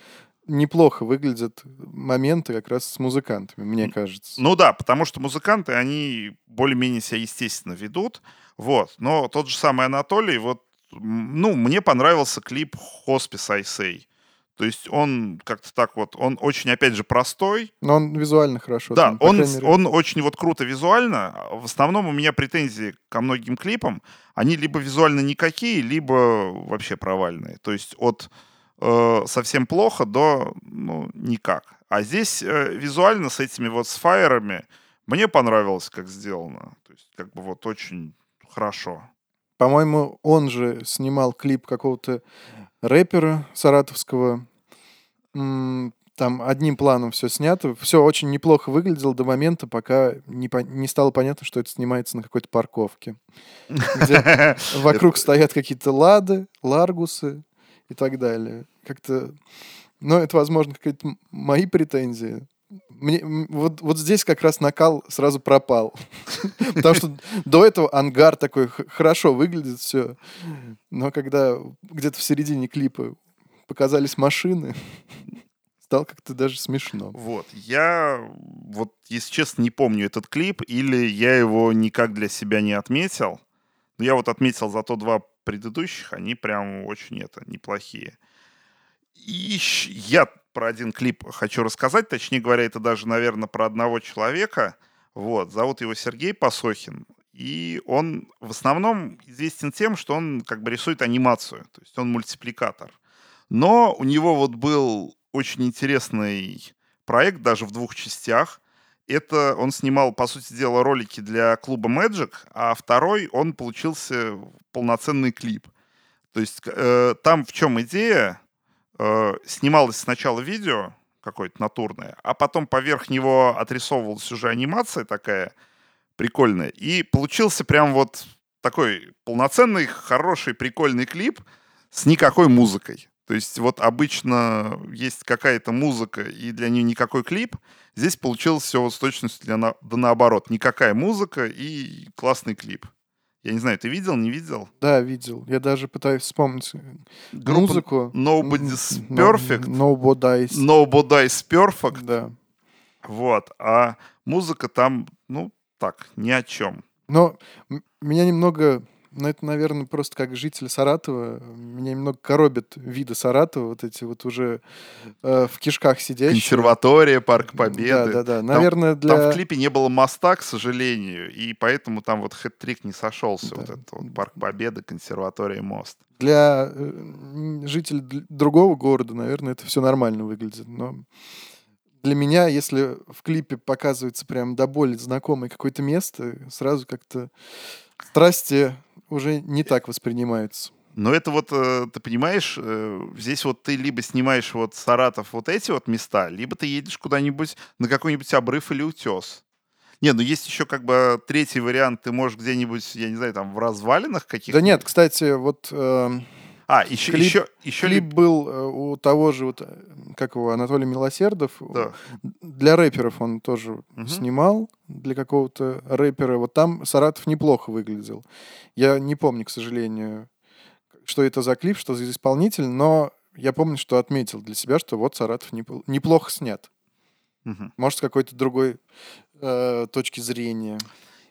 неплохо выглядят моменты как раз с музыкантами, мне кажется. Ну да, потому что музыканты, они более-менее себя естественно ведут, вот. Но тот же самый Анатолий, вот, ну, мне понравился клип «Хоспис Say». То есть он как-то так вот, он очень, опять же, простой, Но он визуально хорошо. Да, там, он, мере. он очень вот круто визуально. В основном у меня претензии ко многим клипам. Они либо визуально никакие, либо вообще провальные. То есть от э, совсем плохо до ну, никак. А здесь э, визуально с этими вот с фаерами мне понравилось, как сделано. То есть как бы вот очень хорошо. По-моему, он же снимал клип какого-то рэпера саратовского. Там одним планом все снято. Все очень неплохо выглядело до момента, пока не, по- не стало понятно, что это снимается на какой-то парковке. Где вокруг стоят какие-то лады, ларгусы и так далее. Как-то... Но это, возможно, какие-то мои претензии. Мне, вот, вот здесь как раз накал сразу пропал. Потому что до этого ангар такой хорошо выглядит все. Но когда где-то в середине клипа показались машины, стало как-то даже смешно. Вот, я вот, если честно, не помню этот клип, или я его никак для себя не отметил. Но я вот отметил зато два предыдущих, они прям очень это, неплохие. И я про один клип хочу рассказать, точнее говоря, это даже, наверное, про одного человека. Вот, зовут его Сергей Посохин. И он в основном известен тем, что он как бы рисует анимацию, то есть он мультипликатор. Но у него вот был очень интересный проект, даже в двух частях. Это он снимал, по сути дела, ролики для клуба Magic, а второй он получился полноценный клип. То есть э, там в чем идея? Э, снималось сначала видео какое-то натурное, а потом поверх него отрисовывалась уже анимация такая прикольная. И получился прям вот такой полноценный, хороший, прикольный клип с никакой музыкой. То есть вот обычно есть какая-то музыка, и для нее никакой клип. Здесь получилось все вот с точностью для на- да наоборот. Никакая музыка и классный клип. Я не знаю, ты видел, не видел? Да, видел. Я даже пытаюсь вспомнить Группа музыку. Nobody's Perfect. No- Nobody's. Nobody's Perfect. Да. Вот. А музыка там, ну, так, ни о чем. Но меня немного, ну это, наверное, просто как житель Саратова, меня немного коробят виды Саратова, вот эти вот уже э, в кишках сидящие. Консерватория, Парк Победы. Да, да, да. Наверное, для... Там в клипе не было моста, к сожалению, и поэтому там вот хэт-трик не сошелся. Да. Вот этот вот Парк Победы, консерватория, мост. Для э, жителей другого города, наверное, это все нормально выглядит. Но для меня, если в клипе показывается прям до боли знакомое какое-то место, сразу как-то страсти уже не так воспринимаются. Но это вот, э, ты понимаешь, э, здесь вот ты либо снимаешь вот Саратов вот эти вот места, либо ты едешь куда-нибудь на какой-нибудь обрыв или утес. Не, ну есть еще как бы третий вариант, ты можешь где-нибудь, я не знаю, там в развалинах каких-то. Да нет, кстати, вот эм, А, еще, клип- еще, еще клип ли- был э, у того же, вот, э, как его, Анатолий Милосердов. Да. Для рэперов он тоже Мгм. снимал, для какого-то рэпера. Вот там Саратов неплохо выглядел. Я не помню, к сожалению, что это за клип, что за исполнитель, но я помню, что отметил для себя, что вот Саратов непл- неплохо снят. Мгм. Может, с какой-то другой э, точки зрения.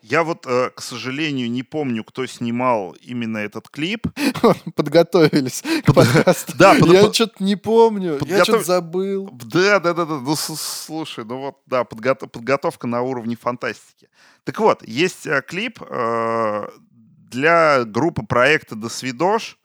Я вот, э, к сожалению, не помню, кто снимал именно этот клип. Подготовились к подкасту. да, я что-то не помню, я что-то забыл. Да, да, да, да. Ну, слушай, ну вот, да, подгото- подготовка на уровне фантастики. Так вот, есть э, клип э, для группы проекта До свидош,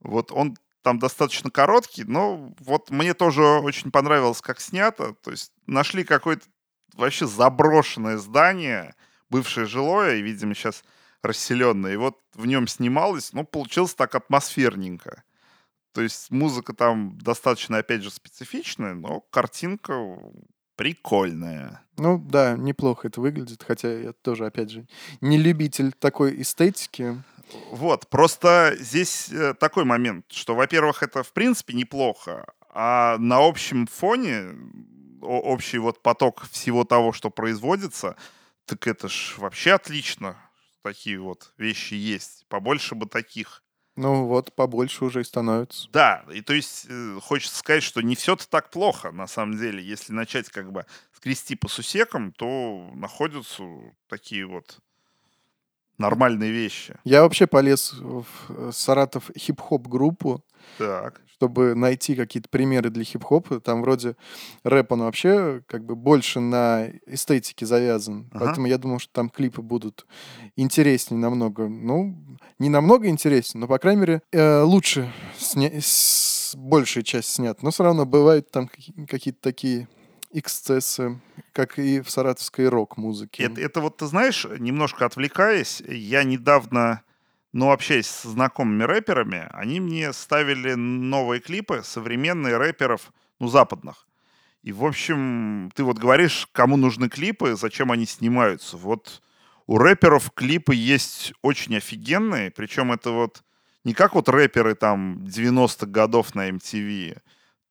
Вот он там достаточно короткий, но вот мне тоже очень понравилось, как снято. То есть нашли какое-то вообще заброшенное здание, бывшее жилое, и, видимо, сейчас расселенное. И вот в нем снималось, ну, получилось так атмосферненько. То есть музыка там достаточно, опять же, специфичная, но картинка прикольная. Ну да, неплохо это выглядит, хотя я тоже, опять же, не любитель такой эстетики. Вот, просто здесь э, такой момент, что, во-первых, это в принципе неплохо, а на общем фоне общий вот поток всего того, что производится, так это ж вообще отлично. Такие вот вещи есть. Побольше бы таких. Ну вот, побольше уже и становится. Да, и то есть э, хочется сказать, что не все-то так плохо, на самом деле. Если начать как бы скрести по сусекам, то находятся такие вот нормальные вещи. Я вообще полез в э, Саратов хип-хоп группу. Так. Чтобы найти какие-то примеры для хип-хопа. Там вроде рэп, он вообще как бы больше на эстетике завязан. Ага. Поэтому я думал, что там клипы будут интереснее намного. Ну, не намного интереснее, но, по крайней мере, э, лучше сня... с... большая часть снят. Но все равно бывают там какие-то такие эксцессы, как и в саратовской рок-музыке. Это, это вот, ты знаешь, немножко отвлекаясь, я недавно, ну, общаясь с знакомыми рэперами, они мне ставили новые клипы современные рэперов, ну, западных. И, в общем, ты вот говоришь, кому нужны клипы, зачем они снимаются. Вот у рэперов клипы есть очень офигенные, причем это вот не как вот рэперы там 90-х годов на MTV.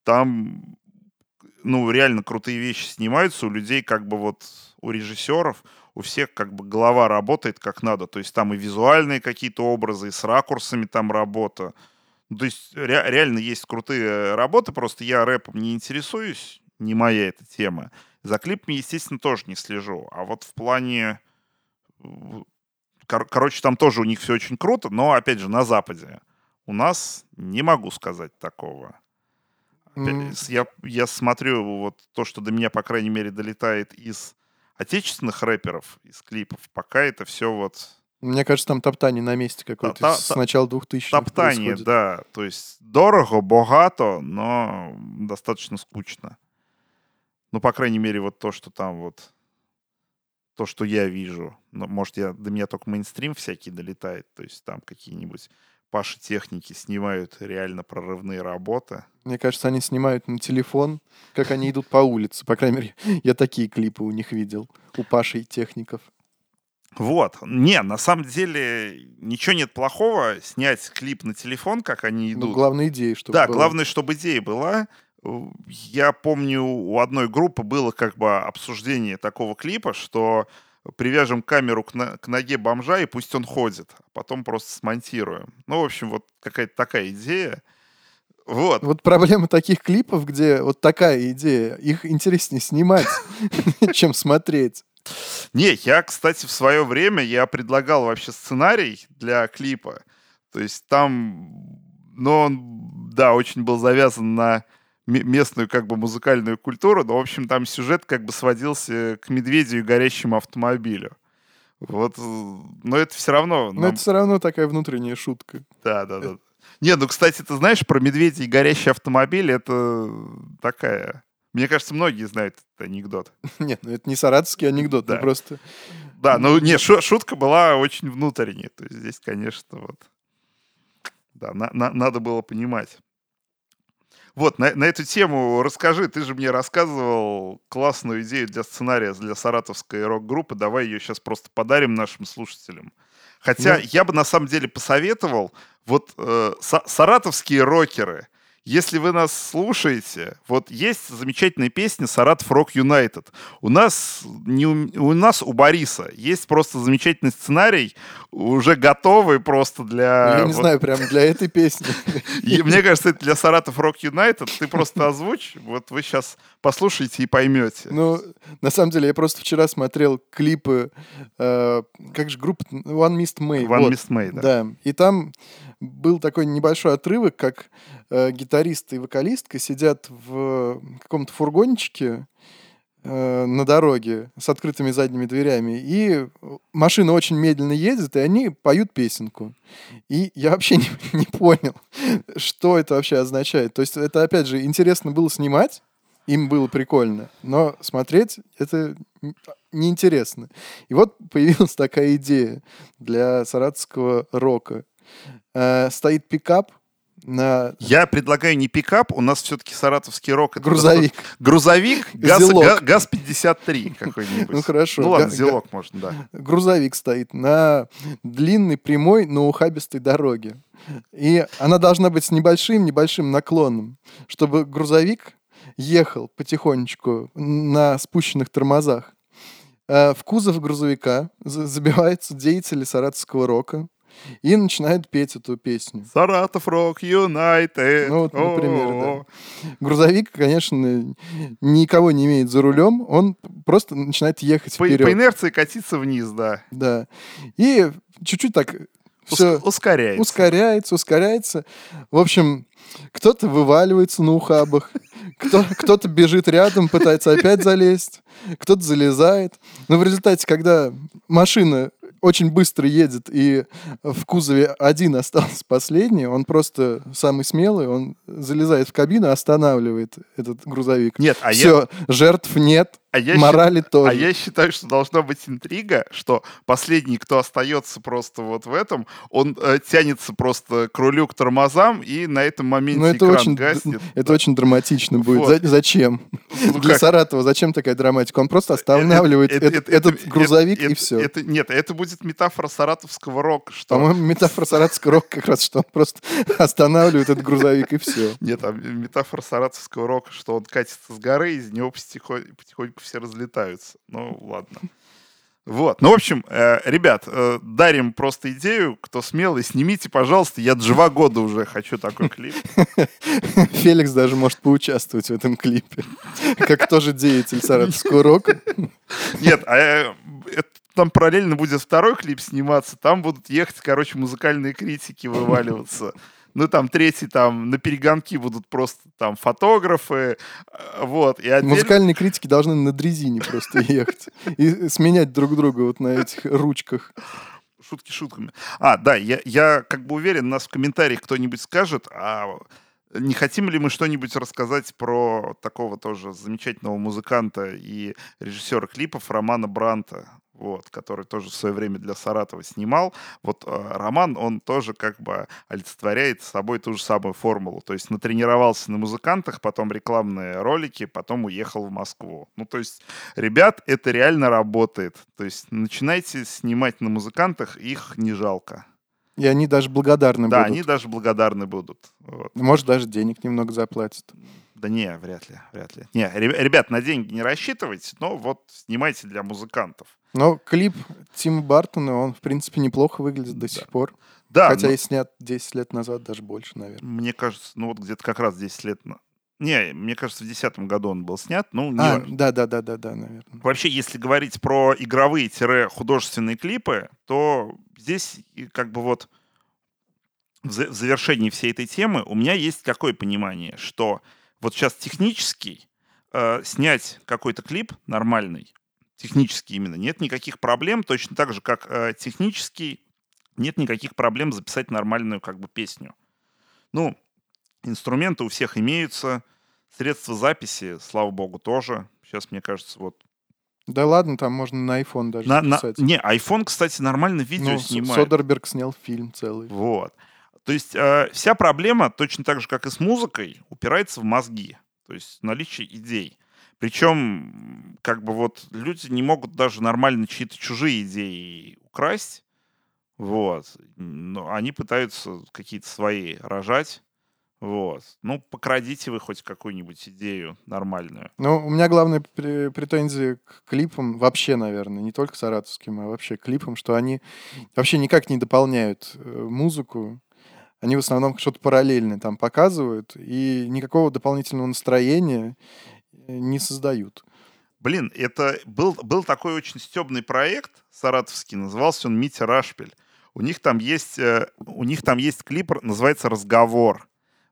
Там ну, реально крутые вещи снимаются у людей, как бы вот у режиссеров, у всех как бы голова работает как надо. То есть там и визуальные какие-то образы, и с ракурсами там работа. Ну, то есть ре- реально есть крутые работы, просто я рэпом не интересуюсь, не моя эта тема. За клипами, естественно, тоже не слежу. А вот в плане... Кор- короче, там тоже у них все очень круто, но, опять же, на Западе. У нас не могу сказать такого. Mm. Я, я смотрю вот то, что до меня, по крайней мере, долетает из отечественных рэперов, из клипов. Пока это все вот... Мне кажется, там топтание на месте какое-то та, с начала 2000 Топтание, происходит. да. То есть дорого, богато, но достаточно скучно. Ну, по крайней мере, вот то, что там вот... То, что я вижу. Но, может, я, до меня только мейнстрим всякий долетает. То есть там какие-нибудь Паши техники снимают реально прорывные работы. Мне кажется, они снимают на телефон, как они идут по улице. По крайней мере, я такие клипы у них видел, у Паши и техников. Вот. Не, на самом деле ничего нет плохого снять клип на телефон, как они ну, идут. Ну, главная идея, чтобы Да, была. главное, чтобы идея была. Я помню, у одной группы было как бы обсуждение такого клипа, что привяжем камеру к, на, к ноге бомжа, и пусть он ходит. А потом просто смонтируем. Ну, в общем, вот какая-то такая идея. Вот. Вот проблема таких клипов, где вот такая идея, их интереснее снимать, чем смотреть. Не, я, кстати, в свое время я предлагал вообще сценарий для клипа. То есть там, ну, он, да, очень был завязан на местную как бы музыкальную культуру, но, в общем, там сюжет как бы сводился к медведю и горящему автомобилю. Вот, но это все равно... Нам... Но это все равно такая внутренняя шутка. Да, да, да. Не, ну, кстати, ты знаешь, про медведя и горящий автомобиль, это такая... Мне кажется, многие знают этот анекдот. Нет, ну это не саратовский анекдот, да. просто... Да, ну не, шутка была очень внутренняя. То есть здесь, конечно, вот... Да, на, на, надо было понимать. Вот, на, на эту тему расскажи. Ты же мне рассказывал классную идею для сценария для саратовской рок-группы. Давай ее сейчас просто подарим нашим слушателям. Хотя ну... я бы на самом деле посоветовал, вот э, саратовские рокеры, если вы нас слушаете, вот есть замечательная песня «Саратов Рок Юнайтед». У нас, не у, у нас у Бориса есть просто замечательный сценарий, уже готовый просто для... Я не вот... знаю, прям для этой песни. Мне кажется, это для Саратов Рок Юнайтед. Ты просто озвучь, вот вы сейчас послушаете и поймете. Ну, на самом деле, я просто вчера смотрел клипы, э, как же группа One Mist May. One вот. Mist May, да. Да, и там был такой небольшой отрывок, как э, гитарист и вокалистка сидят в каком-то фургончике, э, на дороге с открытыми задними дверями, и машина очень медленно едет, и они поют песенку. И я вообще не, не понял, что это вообще означает. То есть это, опять же, интересно было снимать, им было прикольно, но смотреть это неинтересно. И вот появилась такая идея для саратовского рока. Э, стоит пикап, на... Я предлагаю не пикап, у нас все-таки саратовский рок. Это грузовик. Грузовик, газ, газ 53 какой-нибудь. Ну хорошо. Ну ладно, зелок можно, да. Грузовик стоит на длинной, прямой, но ухабистой дороге. И она должна быть с небольшим-небольшим наклоном, чтобы грузовик ехал потихонечку на спущенных тормозах. Э, в кузов грузовика забиваются деятели саратовского рока, и начинает петь эту песню. Саратов Рок Юнайтед. Ну, вот, например, да. Грузовик, конечно, никого не имеет за рулем, он просто начинает ехать по, вперед. По инерции катиться вниз, да. Да. И чуть-чуть так все ускоряется. Ускоряется, ускоряется. В общем, кто-то вываливается на ухабах, кто, кто-то бежит рядом, пытается опять залезть, кто-то залезает. Но в результате, когда машина очень быстро едет, и в кузове один остался последний, он просто самый смелый, он залезает в кабину, останавливает этот грузовик. Нет, а Все, я... жертв нет, а я морали счит... тоже. А я считаю, что должна быть интрига, что последний, кто остается просто вот в этом, он э, тянется просто к рулю, к тормозам, и на этом моменте Но ну, это экран очень, гаснет. Это да. очень драматично будет. Вот. зачем? Ну, Для как? Саратова зачем такая драматика? Он просто останавливает это, это, этот это, грузовик это, и все. Это, нет, это будет метафора саратовского рока. Что... По-моему, метафора саратовского рока как раз, что он просто останавливает этот грузовик и все. Нет, а метафора саратовского рока, что он катится с горы, из него потихоньку все разлетаются. Ну, ладно. Вот. Ну, в общем, э, ребят, э, дарим просто идею. Кто смелый, снимите, пожалуйста. Я два года уже хочу такой клип. Феликс даже может поучаствовать в этом клипе. Как тоже деятель саратовского рока. Нет, а э, там параллельно будет второй клип сниматься. Там будут ехать, короче, музыкальные критики вываливаться. Ну, там третий, там на перегонки будут просто там фотографы, э, вот. И отдель... Музыкальные критики должны на дрезине просто ехать и сменять друг друга вот на этих ручках. Шутки шутками. А, да, я, я как бы уверен, нас в комментариях кто-нибудь скажет, а не хотим ли мы что-нибудь рассказать про такого тоже замечательного музыканта и режиссера клипов Романа Бранта? Вот, который тоже в свое время для Саратова снимал. Вот э, Роман, он тоже как бы олицетворяет с собой ту же самую формулу. То есть натренировался на музыкантах, потом рекламные ролики, потом уехал в Москву. Ну, то есть, ребят, это реально работает. То есть начинайте снимать на музыкантах, их не жалко. И они даже благодарны да, будут. Да, они даже благодарны будут. Вот. Может, даже денег немного заплатят. Да не, вряд ли, вряд ли. Не, ребят, на деньги не рассчитывайте, но вот снимайте для музыкантов. Но клип Тима Бартона, он, в принципе, неплохо выглядит до да. сих пор. Да. Хотя но... и снят 10 лет назад, даже больше, наверное. Мне кажется, ну вот где-то как раз 10 лет... Не, мне кажется, в 2010 году он был снят. Ну, не а, да, да, да, да, да, наверное. Вообще, если говорить про игровые-художественные клипы, то здесь как бы вот в завершении всей этой темы у меня есть какое понимание, что вот сейчас технически э, снять какой-то клип нормальный, технически именно, нет никаких проблем, точно так же, как э, технически нет никаких проблем записать нормальную как бы песню. Ну, инструменты у всех имеются, средства записи, слава богу, тоже. Сейчас, мне кажется, вот да ладно, там можно на iPhone даже на, записать. На, не, iPhone, кстати, нормально видео ну, снимает. Содерберг снял фильм целый. Вот. То есть э, вся проблема, точно так же, как и с музыкой, упирается в мозги. То есть наличие идей. Причем, как бы вот люди не могут даже нормально чьи-то чужие идеи украсть. Вот. Но они пытаются какие-то свои рожать. Вот. Ну, покрадите вы хоть какую-нибудь идею нормальную. Ну, у меня главная претензия к клипам вообще, наверное, не только саратовским, а вообще клипам, что они вообще никак не дополняют э, музыку. Они в основном что-то параллельное там показывают, и никакого дополнительного настроения не создают. Блин, это был, был такой очень стебный проект саратовский, назывался он Митя Рашпель. У них там есть, э, у них там есть клип, называется «Разговор».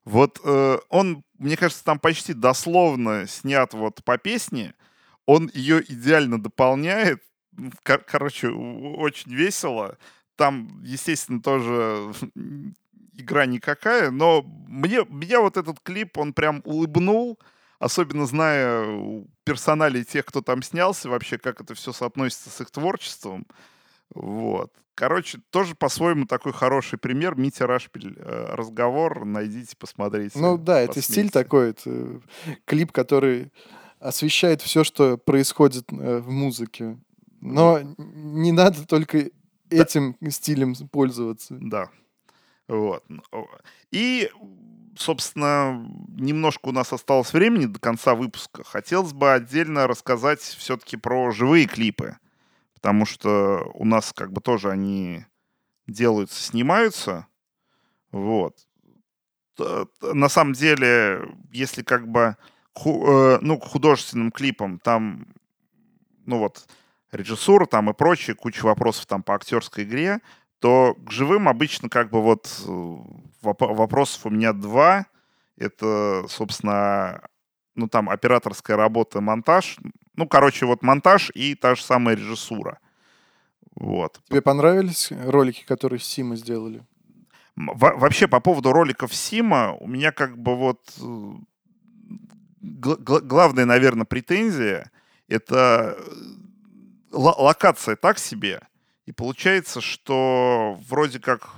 Вот э, он, мне кажется, там почти дословно снят вот по песне. он ее идеально дополняет. Кор- короче, очень весело. Там, естественно, тоже игра никакая, но мне, меня вот этот клип, он прям улыбнул, особенно зная персоналей тех, кто там снялся, вообще, как это все соотносится с их творчеством. Вот. Короче, тоже по-своему такой хороший пример. Митя Рашпиль, э, разговор, найдите, посмотрите. Ну да, это стиль такой, это клип, который освещает все, что происходит э, в музыке. Но не надо только этим стилем пользоваться. Да. Вот. И, собственно, немножко у нас осталось времени до конца выпуска. Хотелось бы отдельно рассказать все-таки про живые клипы. Потому что у нас как бы тоже они делаются, снимаются. Вот. На самом деле, если как бы э, ну, художественным клипам там, ну вот, режиссура там и прочее, куча вопросов там по актерской игре, то к живым обычно как бы вот э, вопросов у меня два. Это, собственно, ну там операторская работа, монтаж. Ну, короче, вот монтаж и та же самая режиссура. Вот. Тебе понравились ролики, которые Сима сделали? Во вообще, по поводу роликов Сима, у меня как бы вот э, главная, наверное, претензия — это э, локация так себе. И получается, что вроде как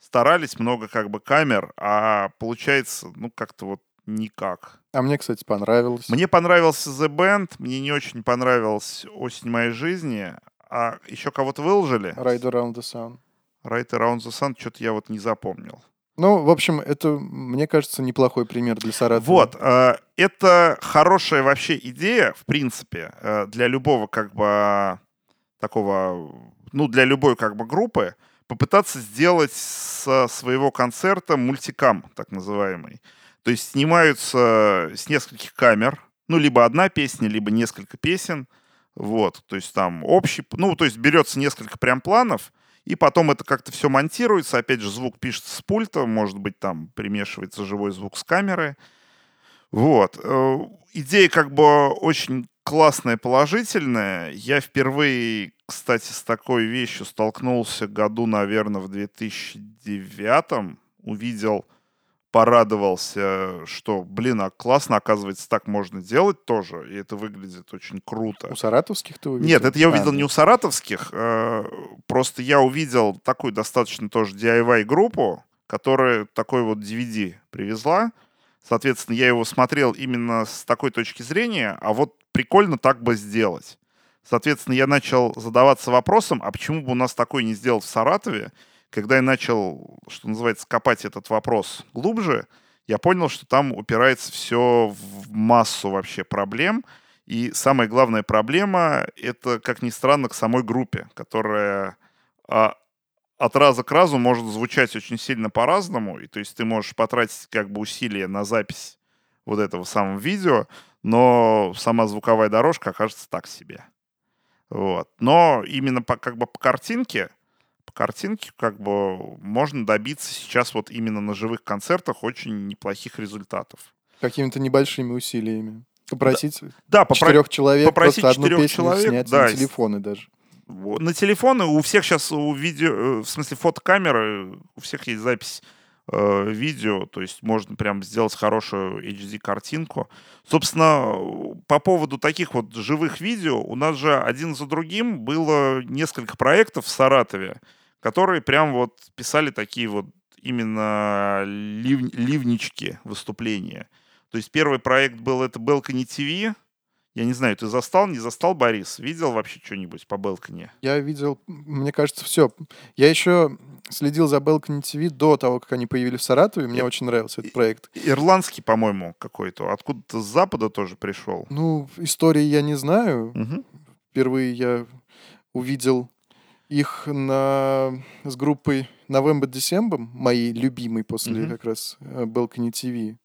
старались, много как бы камер, а получается, ну, как-то вот никак. А мне, кстати, понравилось. Мне понравился The Band, мне не очень понравилась «Осень моей жизни», а еще кого-то выложили? Ride Around the Sun. Ride Around the Sun, что-то я вот не запомнил. Ну, в общем, это, мне кажется, неплохой пример для Саратова. Вот, э, это хорошая вообще идея, в принципе, э, для любого как бы такого, ну, для любой как бы группы, попытаться сделать со своего концерта мультикам, так называемый. То есть снимаются с нескольких камер, ну, либо одна песня, либо несколько песен, вот, то есть там общий, ну, то есть берется несколько прям планов, и потом это как-то все монтируется. Опять же, звук пишется с пульта, может быть, там примешивается живой звук с камеры. Вот. Э, идея как бы очень классная, положительная. Я впервые, кстати, с такой вещью столкнулся году, наверное, в 2009 увидел порадовался, что, блин, а классно, оказывается, так можно делать тоже, и это выглядит очень круто. У саратовских ты увидел? Нет, это я увидел а, не у саратовских, э, просто я увидел такую достаточно тоже DIY-группу, которая такой вот DVD привезла, соответственно, я его смотрел именно с такой точки зрения, а вот прикольно так бы сделать. Соответственно, я начал задаваться вопросом, а почему бы у нас такой не сделать в Саратове, когда я начал, что называется, копать этот вопрос глубже, я понял, что там упирается все в массу вообще проблем. И самая главная проблема — это, как ни странно, к самой группе, которая а, от раза к разу может звучать очень сильно по-разному. И то есть ты можешь потратить как бы усилия на запись вот этого самого видео, но сама звуковая дорожка окажется так себе. Вот. Но именно по, как бы по картинке по картинке как бы можно добиться сейчас вот именно на живых концертах очень неплохих результатов. Какими-то небольшими усилиями. Попросить да, да, четырех человек попросить просто одну четырех песню человек, снять да, на телефоны даже. На телефоны у всех сейчас у видео, э, в смысле фотокамеры, у всех есть запись э, видео, то есть можно прям сделать хорошую HD-картинку. Собственно, по поводу таких вот живых видео, у нас же один за другим было несколько проектов в Саратове, которые прям вот писали такие вот именно лив, ливнички выступления. То есть первый проект был, это Balcony TV. Я не знаю, ты застал, не застал, Борис? Видел вообще что-нибудь по Balcony? Я видел, мне кажется, все. Я еще следил за Balcony TV до того, как они появились в Саратове. Мне и, очень нравился этот проект. Ирландский, по-моему, какой-то. Откуда-то с Запада тоже пришел. Ну, истории я не знаю. Угу. Впервые я увидел их на, с группой November December, моей любимой после mm-hmm. как раз э, Balcony TV.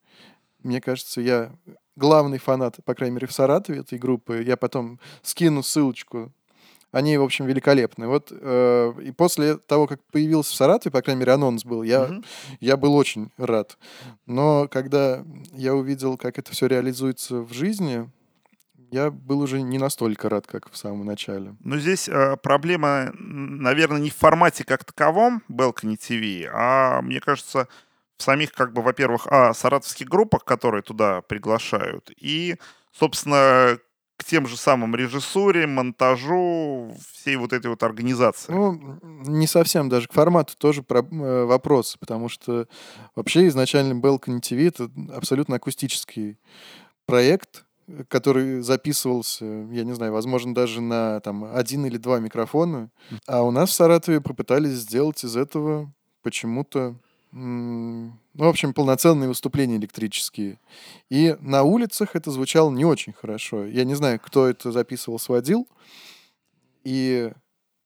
Мне кажется, я главный фанат, по крайней мере, в Саратове этой группы. Я потом скину ссылочку. Они, в общем, великолепны. Вот э, и после того, как появился в Саратове, по крайней мере, анонс был, я, mm-hmm. я был очень рад. Но когда я увидел, как это все реализуется в жизни, я был уже не настолько рад, как в самом начале. Но здесь э, проблема, наверное, не в формате как таковом Balcony TV, а, мне кажется, в самих, как бы, во-первых, а, саратовских группах, которые туда приглашают, и, собственно, к тем же самым режиссуре, монтажу, всей вот этой вот организации. Ну, не совсем, даже к формату тоже про, э, вопрос, потому что вообще изначально Balcony TV это абсолютно акустический проект, который записывался, я не знаю, возможно, даже на там один или два микрофона. А у нас в Саратове попытались сделать из этого почему-то ну, в общем, полноценные выступления электрические. И на улицах это звучало не очень хорошо. Я не знаю, кто это записывал, сводил. И,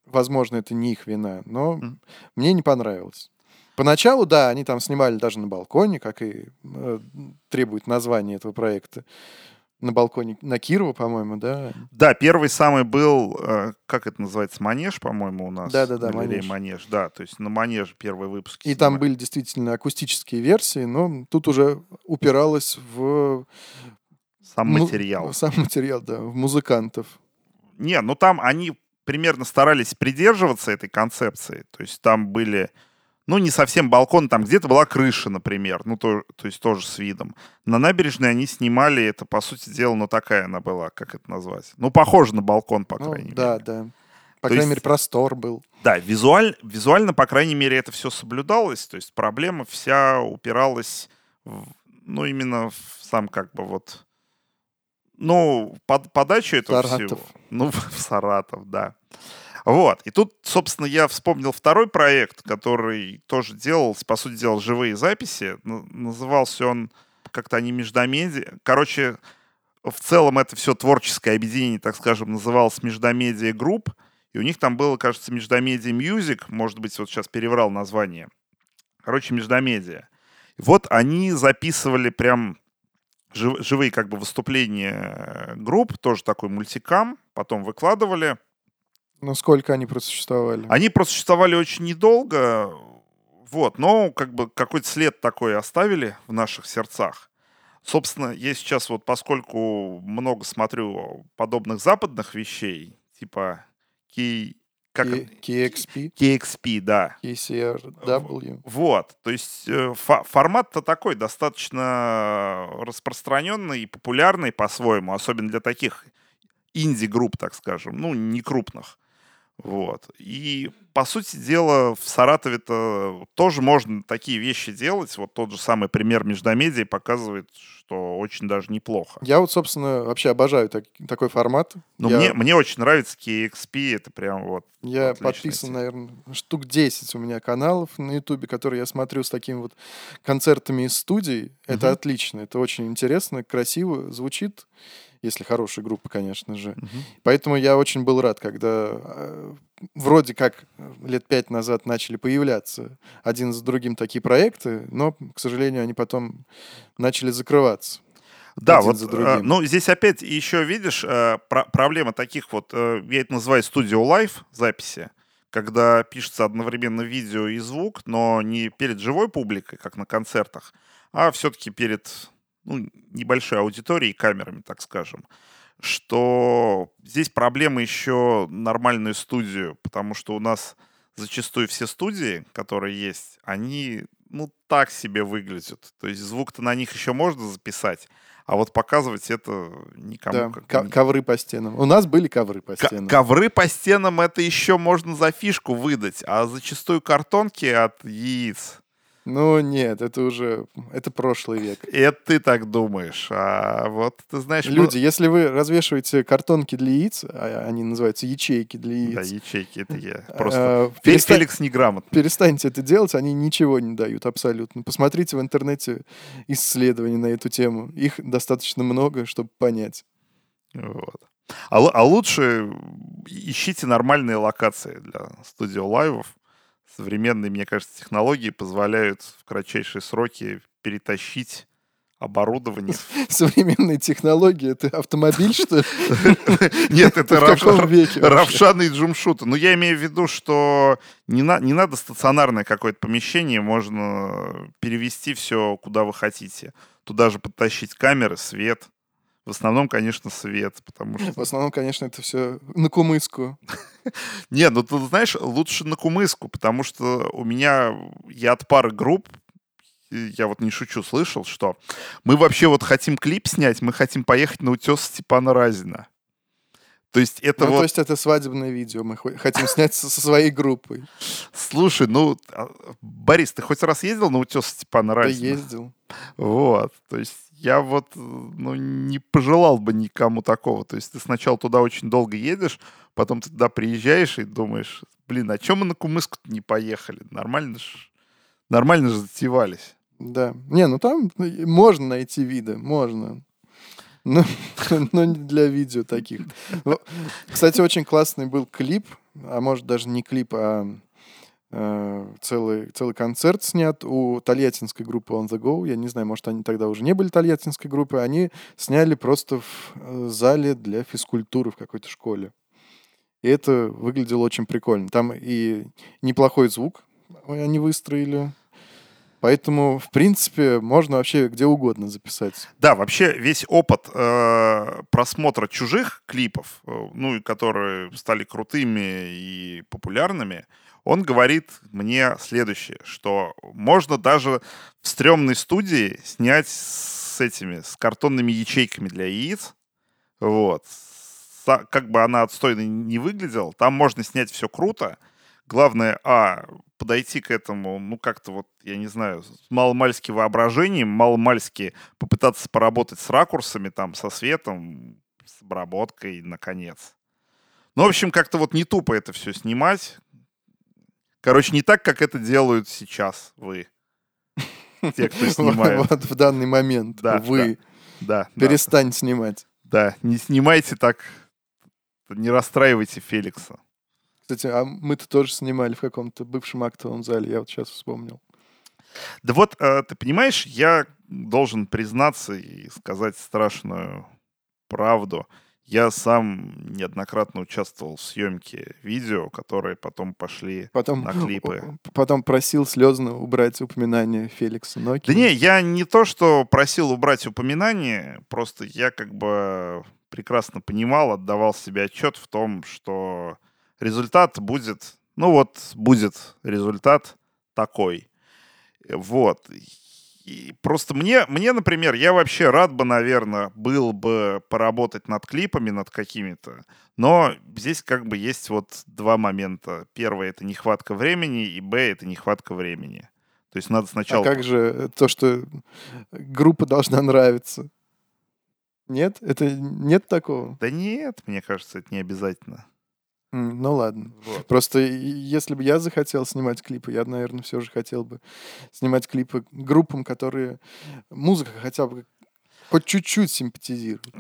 возможно, это не их вина, но mm. мне не понравилось. Поначалу, да, они там снимали даже на балконе, как и э, требует название этого проекта на балконе на Кирова, по-моему, да? Да, первый самый был, э, как это называется, манеж, по-моему, у нас. Да-да-да, манеж. манеж. Да, то есть на манеж первый выпуск. И там были действительно акустические версии, но тут уже упиралось в... Сам материал. Сам материал, да, в музыкантов. Не, ну там они примерно старались придерживаться этой концепции. То есть там были ну, не совсем балкон, там где-то была крыша, например, ну, то, то есть тоже с видом. На набережной они снимали, это, по сути дела, ну, такая она была, как это назвать? Ну, похоже на балкон, по ну, крайней да, мере. Да, да. По то крайней есть, мере, простор был. Да, визуаль, визуально, по крайней мере, это все соблюдалось, то есть проблема вся упиралась, в, ну, именно в сам как бы вот, ну, под, подачу этого Саратов. всего. Ну, в Саратов, да. Вот. И тут, собственно, я вспомнил второй проект, который тоже делал, по сути дела, живые записи. Назывался он как-то они междомедиа. Короче, в целом это все творческое объединение, так скажем, называлось Междомедиа Групп. И у них там было, кажется, Междомедиа Мьюзик. Может быть, вот сейчас переврал название. Короче, Междомедиа. Вот они записывали прям жив, живые как бы выступления групп, тоже такой мультикам, потом выкладывали. Ну, сколько они просуществовали? Они просуществовали очень недолго, вот, но как бы какой-то след такой оставили в наших сердцах. Собственно, я сейчас вот, поскольку много смотрю подобных западных вещей, типа Key, как KXP? KXP, да. KCRW. Вот, то есть э, формат-то такой достаточно распространенный и популярный по-своему, особенно для таких инди-групп, так скажем, ну, не крупных. Вот. И, по сути дела, в Саратове-то тоже можно такие вещи делать. Вот тот же самый пример Междомедии показывает, что очень даже неплохо. Я вот, собственно, вообще обожаю так, такой формат. Ну, я... мне, мне очень нравится KXP, это прям вот Я подписан, тема. наверное, штук 10 у меня каналов на Ютубе, которые я смотрю с такими вот концертами из студий. Это угу. отлично, это очень интересно, красиво звучит если хорошая группа, конечно же. Угу. Поэтому я очень был рад, когда э, вроде как лет пять назад начали появляться один за другим такие проекты, но, к сожалению, они потом начали закрываться. Да, вот, за э, ну, здесь опять еще, видишь, э, про проблема таких вот, э, я это называю студио лайф записи, когда пишется одновременно видео и звук, но не перед живой публикой, как на концертах, а все-таки перед ну, небольшой аудиторией и камерами, так скажем, что здесь проблема еще нормальную студию, потому что у нас зачастую все студии, которые есть, они, ну, так себе выглядят. То есть звук-то на них еще можно записать, а вот показывать это никому. Да, как ковры по стенам. У нас были ковры по стенам. К- ковры по стенам это еще можно за фишку выдать, а зачастую картонки от яиц ну, нет, это уже, это прошлый век. Это ты так думаешь. А вот, ты знаешь... Люди, мы... если вы развешиваете картонки для яиц, а они называются ячейки для яиц. Да, ячейки, это я. А, Просто а, перестань... Феликс неграмотный. Перестаньте это делать, они ничего не дают абсолютно. Посмотрите в интернете исследования на эту тему. Их достаточно много, чтобы понять. Вот. А, а лучше ищите нормальные локации для студио-лайвов современные, мне кажется, технологии позволяют в кратчайшие сроки перетащить оборудование. Современные технологии — это автомобиль, что ли? Нет, это Равшан и Джумшута. Но я имею в виду, что не надо стационарное какое-то помещение, можно перевести все, куда вы хотите. Туда же подтащить камеры, свет, В основном, конечно, свет, потому что... В основном, конечно, это все на кумыску. Не, ну ты знаешь, лучше на кумыску, потому что у меня, я от пары групп, я вот не шучу, слышал, что мы вообще вот хотим клип снять, мы хотим поехать на утес Степана Разина. То есть это ну, вот... то есть это свадебное видео мы хотим снять со своей группой. Слушай, ну, а, Борис, ты хоть раз ездил на утес Степана Разина? Да ездил. Вот, то есть я вот, ну, не пожелал бы никому такого. То есть ты сначала туда очень долго едешь, потом ты туда приезжаешь и думаешь, блин, а чем мы на Кумыску не поехали? Нормально же, нормально же затевались. Да. Не, ну там можно найти виды, можно. Но, но не для видео таких. Кстати, очень классный был клип, а может даже не клип, а э, целый, целый концерт снят у тольяттинской группы On The Go. Я не знаю, может, они тогда уже не были тольяттинской группой. Они сняли просто в э, зале для физкультуры в какой-то школе. И это выглядело очень прикольно. Там и неплохой звук они выстроили. Поэтому, в принципе, можно вообще где угодно записать. Да, вообще весь опыт э, просмотра чужих клипов, э, ну которые стали крутыми и популярными, он говорит мне следующее, что можно даже в стрёмной студии снять с этими, с картонными ячейками для яиц, вот, как бы она отстойно не выглядела, там можно снять все круто, главное, а, подойти к этому, ну, как-то вот, я не знаю, с маломальски воображением, маломальски попытаться поработать с ракурсами, там, со светом, с обработкой, наконец. Ну, в общем, как-то вот не тупо это все снимать. Короче, не так, как это делают сейчас вы. Те, кто снимает. Вот в данный момент да, вы. Да, Перестань да. снимать. Да, не снимайте так, не расстраивайте Феликса. Кстати, а мы-то тоже снимали в каком-то бывшем актовом зале, я вот сейчас вспомнил. Да вот, э, ты понимаешь, я должен признаться и сказать страшную правду. Я сам неоднократно участвовал в съемке видео, которые потом пошли потом, на клипы. Потом просил слезно убрать упоминание Феликса Ноки. Да не, я не то, что просил убрать упоминание, просто я как бы прекрасно понимал, отдавал себе отчет в том, что результат будет, ну вот, будет результат такой. Вот. И просто мне, мне, например, я вообще рад бы, наверное, был бы поработать над клипами, над какими-то. Но здесь как бы есть вот два момента. Первое — это нехватка времени, и Б — это нехватка времени. То есть надо сначала... А как же то, что группа должна нравиться? Нет? Это нет такого? Да нет, мне кажется, это не обязательно. Ну ладно. Вот. Просто если бы я захотел снимать клипы, я, наверное, все же хотел бы снимать клипы группам, которые музыка хотя бы хоть чуть-чуть симпатизирует.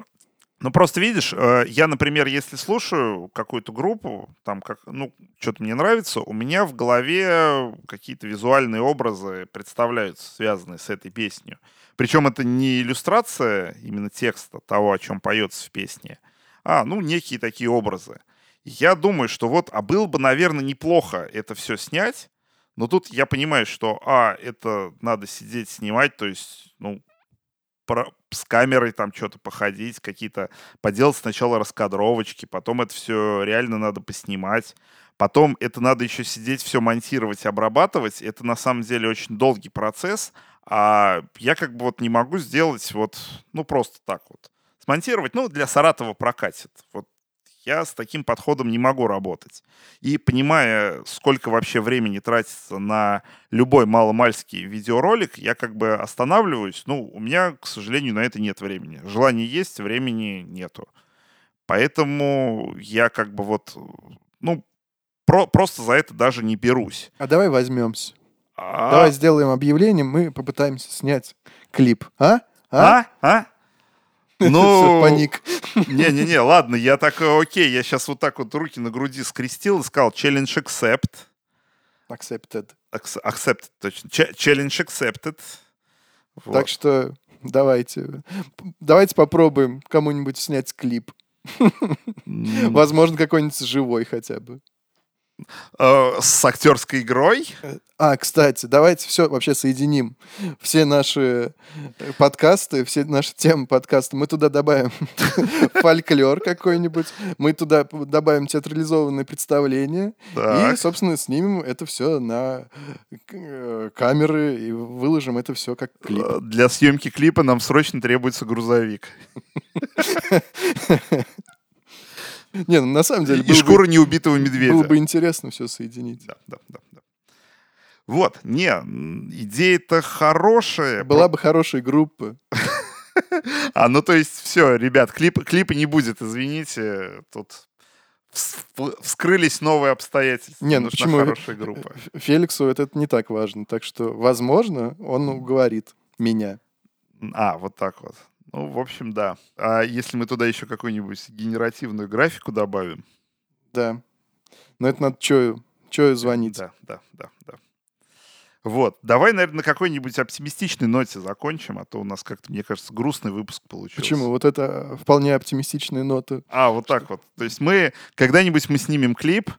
Ну, просто видишь, э, я, например, если слушаю какую-то группу, там, как, ну, что-то мне нравится, у меня в голове какие-то визуальные образы представляются, связанные с этой песней. Причем это не иллюстрация именно текста того, о чем поется в песне, а, ну, некие такие образы. Я думаю, что вот, а было бы, наверное, неплохо это все снять, но тут я понимаю, что, а, это надо сидеть, снимать, то есть, ну, про, с камерой там что-то походить, какие-то, поделать сначала раскадровочки, потом это все реально надо поснимать, потом это надо еще сидеть, все монтировать, обрабатывать, это на самом деле очень долгий процесс, а я как бы вот не могу сделать вот, ну, просто так вот. Смонтировать, ну, для Саратова прокатит. Вот я с таким подходом не могу работать. И понимая, сколько вообще времени тратится на любой маломальский видеоролик, я как бы останавливаюсь. Ну, у меня, к сожалению, на это нет времени. Желание есть, времени нету. Поэтому я как бы вот, ну, про, просто за это даже не берусь. А давай возьмемся. А... Давай сделаем объявление, мы попытаемся снять клип. А? А? А? а? Ну, паник. Не-не-не, ладно, я так, э, окей, я сейчас вот так вот руки на груди скрестил и сказал challenge accept. Accepted. Accepted, точно. Challenge accepted. Вот. Так что давайте, давайте попробуем кому-нибудь снять клип. Возможно, какой-нибудь живой хотя бы. Э, с актерской игрой. А, кстати, давайте все вообще соединим. Все наши э, подкасты, все наши темы подкаста, мы туда добавим фольклор какой-нибудь, мы туда добавим театрализованное представление и, собственно, снимем это все на э, камеры и выложим это все как клип. Для съемки клипа нам срочно требуется грузовик. Не, ну на самом деле... И шкура неубитого медведя. Было бы интересно все соединить. Да, да, да. Вот, не, идея-то хорошая. Была бы хорошая группа. А, ну то есть все, ребят, клип, клипа не будет, извините, тут вскрылись новые обстоятельства. Не, ну почему? хорошая группа. Феликсу это не так важно, так что, возможно, он уговорит меня. А, вот так вот. Ну, в общем, да. А если мы туда еще какую-нибудь генеративную графику добавим? Да. Но это надо Чою, Чою звонить. Да, да, да, да. Вот. Давай, наверное, на какой-нибудь оптимистичной ноте закончим, а то у нас как-то, мне кажется, грустный выпуск получился. Почему? Вот это вполне оптимистичная нота. А, вот так вот. То есть мы, когда-нибудь мы снимем клип,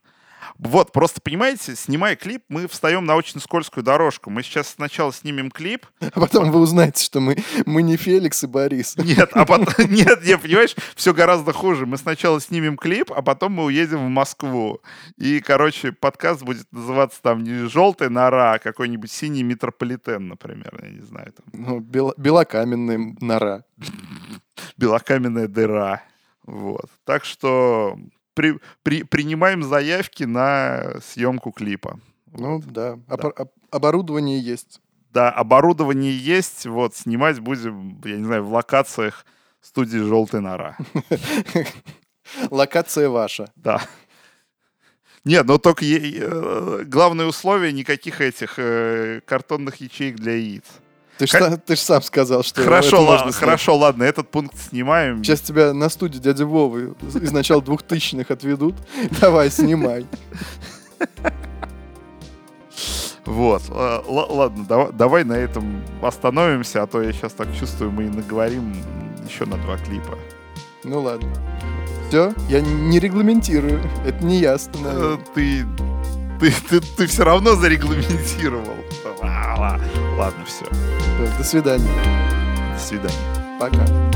вот, просто понимаете, снимая клип, мы встаем на очень скользкую дорожку. Мы сейчас сначала снимем клип. А потом вы узнаете, что мы, мы не Феликс и Борис. Нет, а потом, нет, не, понимаешь, все гораздо хуже. Мы сначала снимем клип, а потом мы уедем в Москву. И, короче, подкаст будет называться там не «Желтая нора», а какой-нибудь «Синий метрополитен», например, я не знаю. Там. Ну, бел, белокаменная нора. Белокаменная дыра. Вот. Так что при, при, принимаем заявки на съемку клипа. Ну вот. да. да. оборудование есть. Да, оборудование есть. Вот, снимать будем, я не знаю, в локациях студии «Желтая нора». Локация ваша. Да. Нет, но только э, главное условие никаких этих э, картонных ячеек для яиц. Ты же ты ж сам сказал, что Хорошо, ла- хорошо, ладно, этот пункт снимаем. Сейчас тебя на студии дяди Вовы из начала двухтысячных отведут. Давай, снимай. Вот, ладно, давай, давай на этом остановимся, а то я сейчас так чувствую, мы наговорим еще на два клипа. Ну ладно. Все, я не регламентирую, это не я остановил. Э, ты, ты, ты, ты все равно зарегламентировал. Ладно, все. До свидания. До свидания. Пока.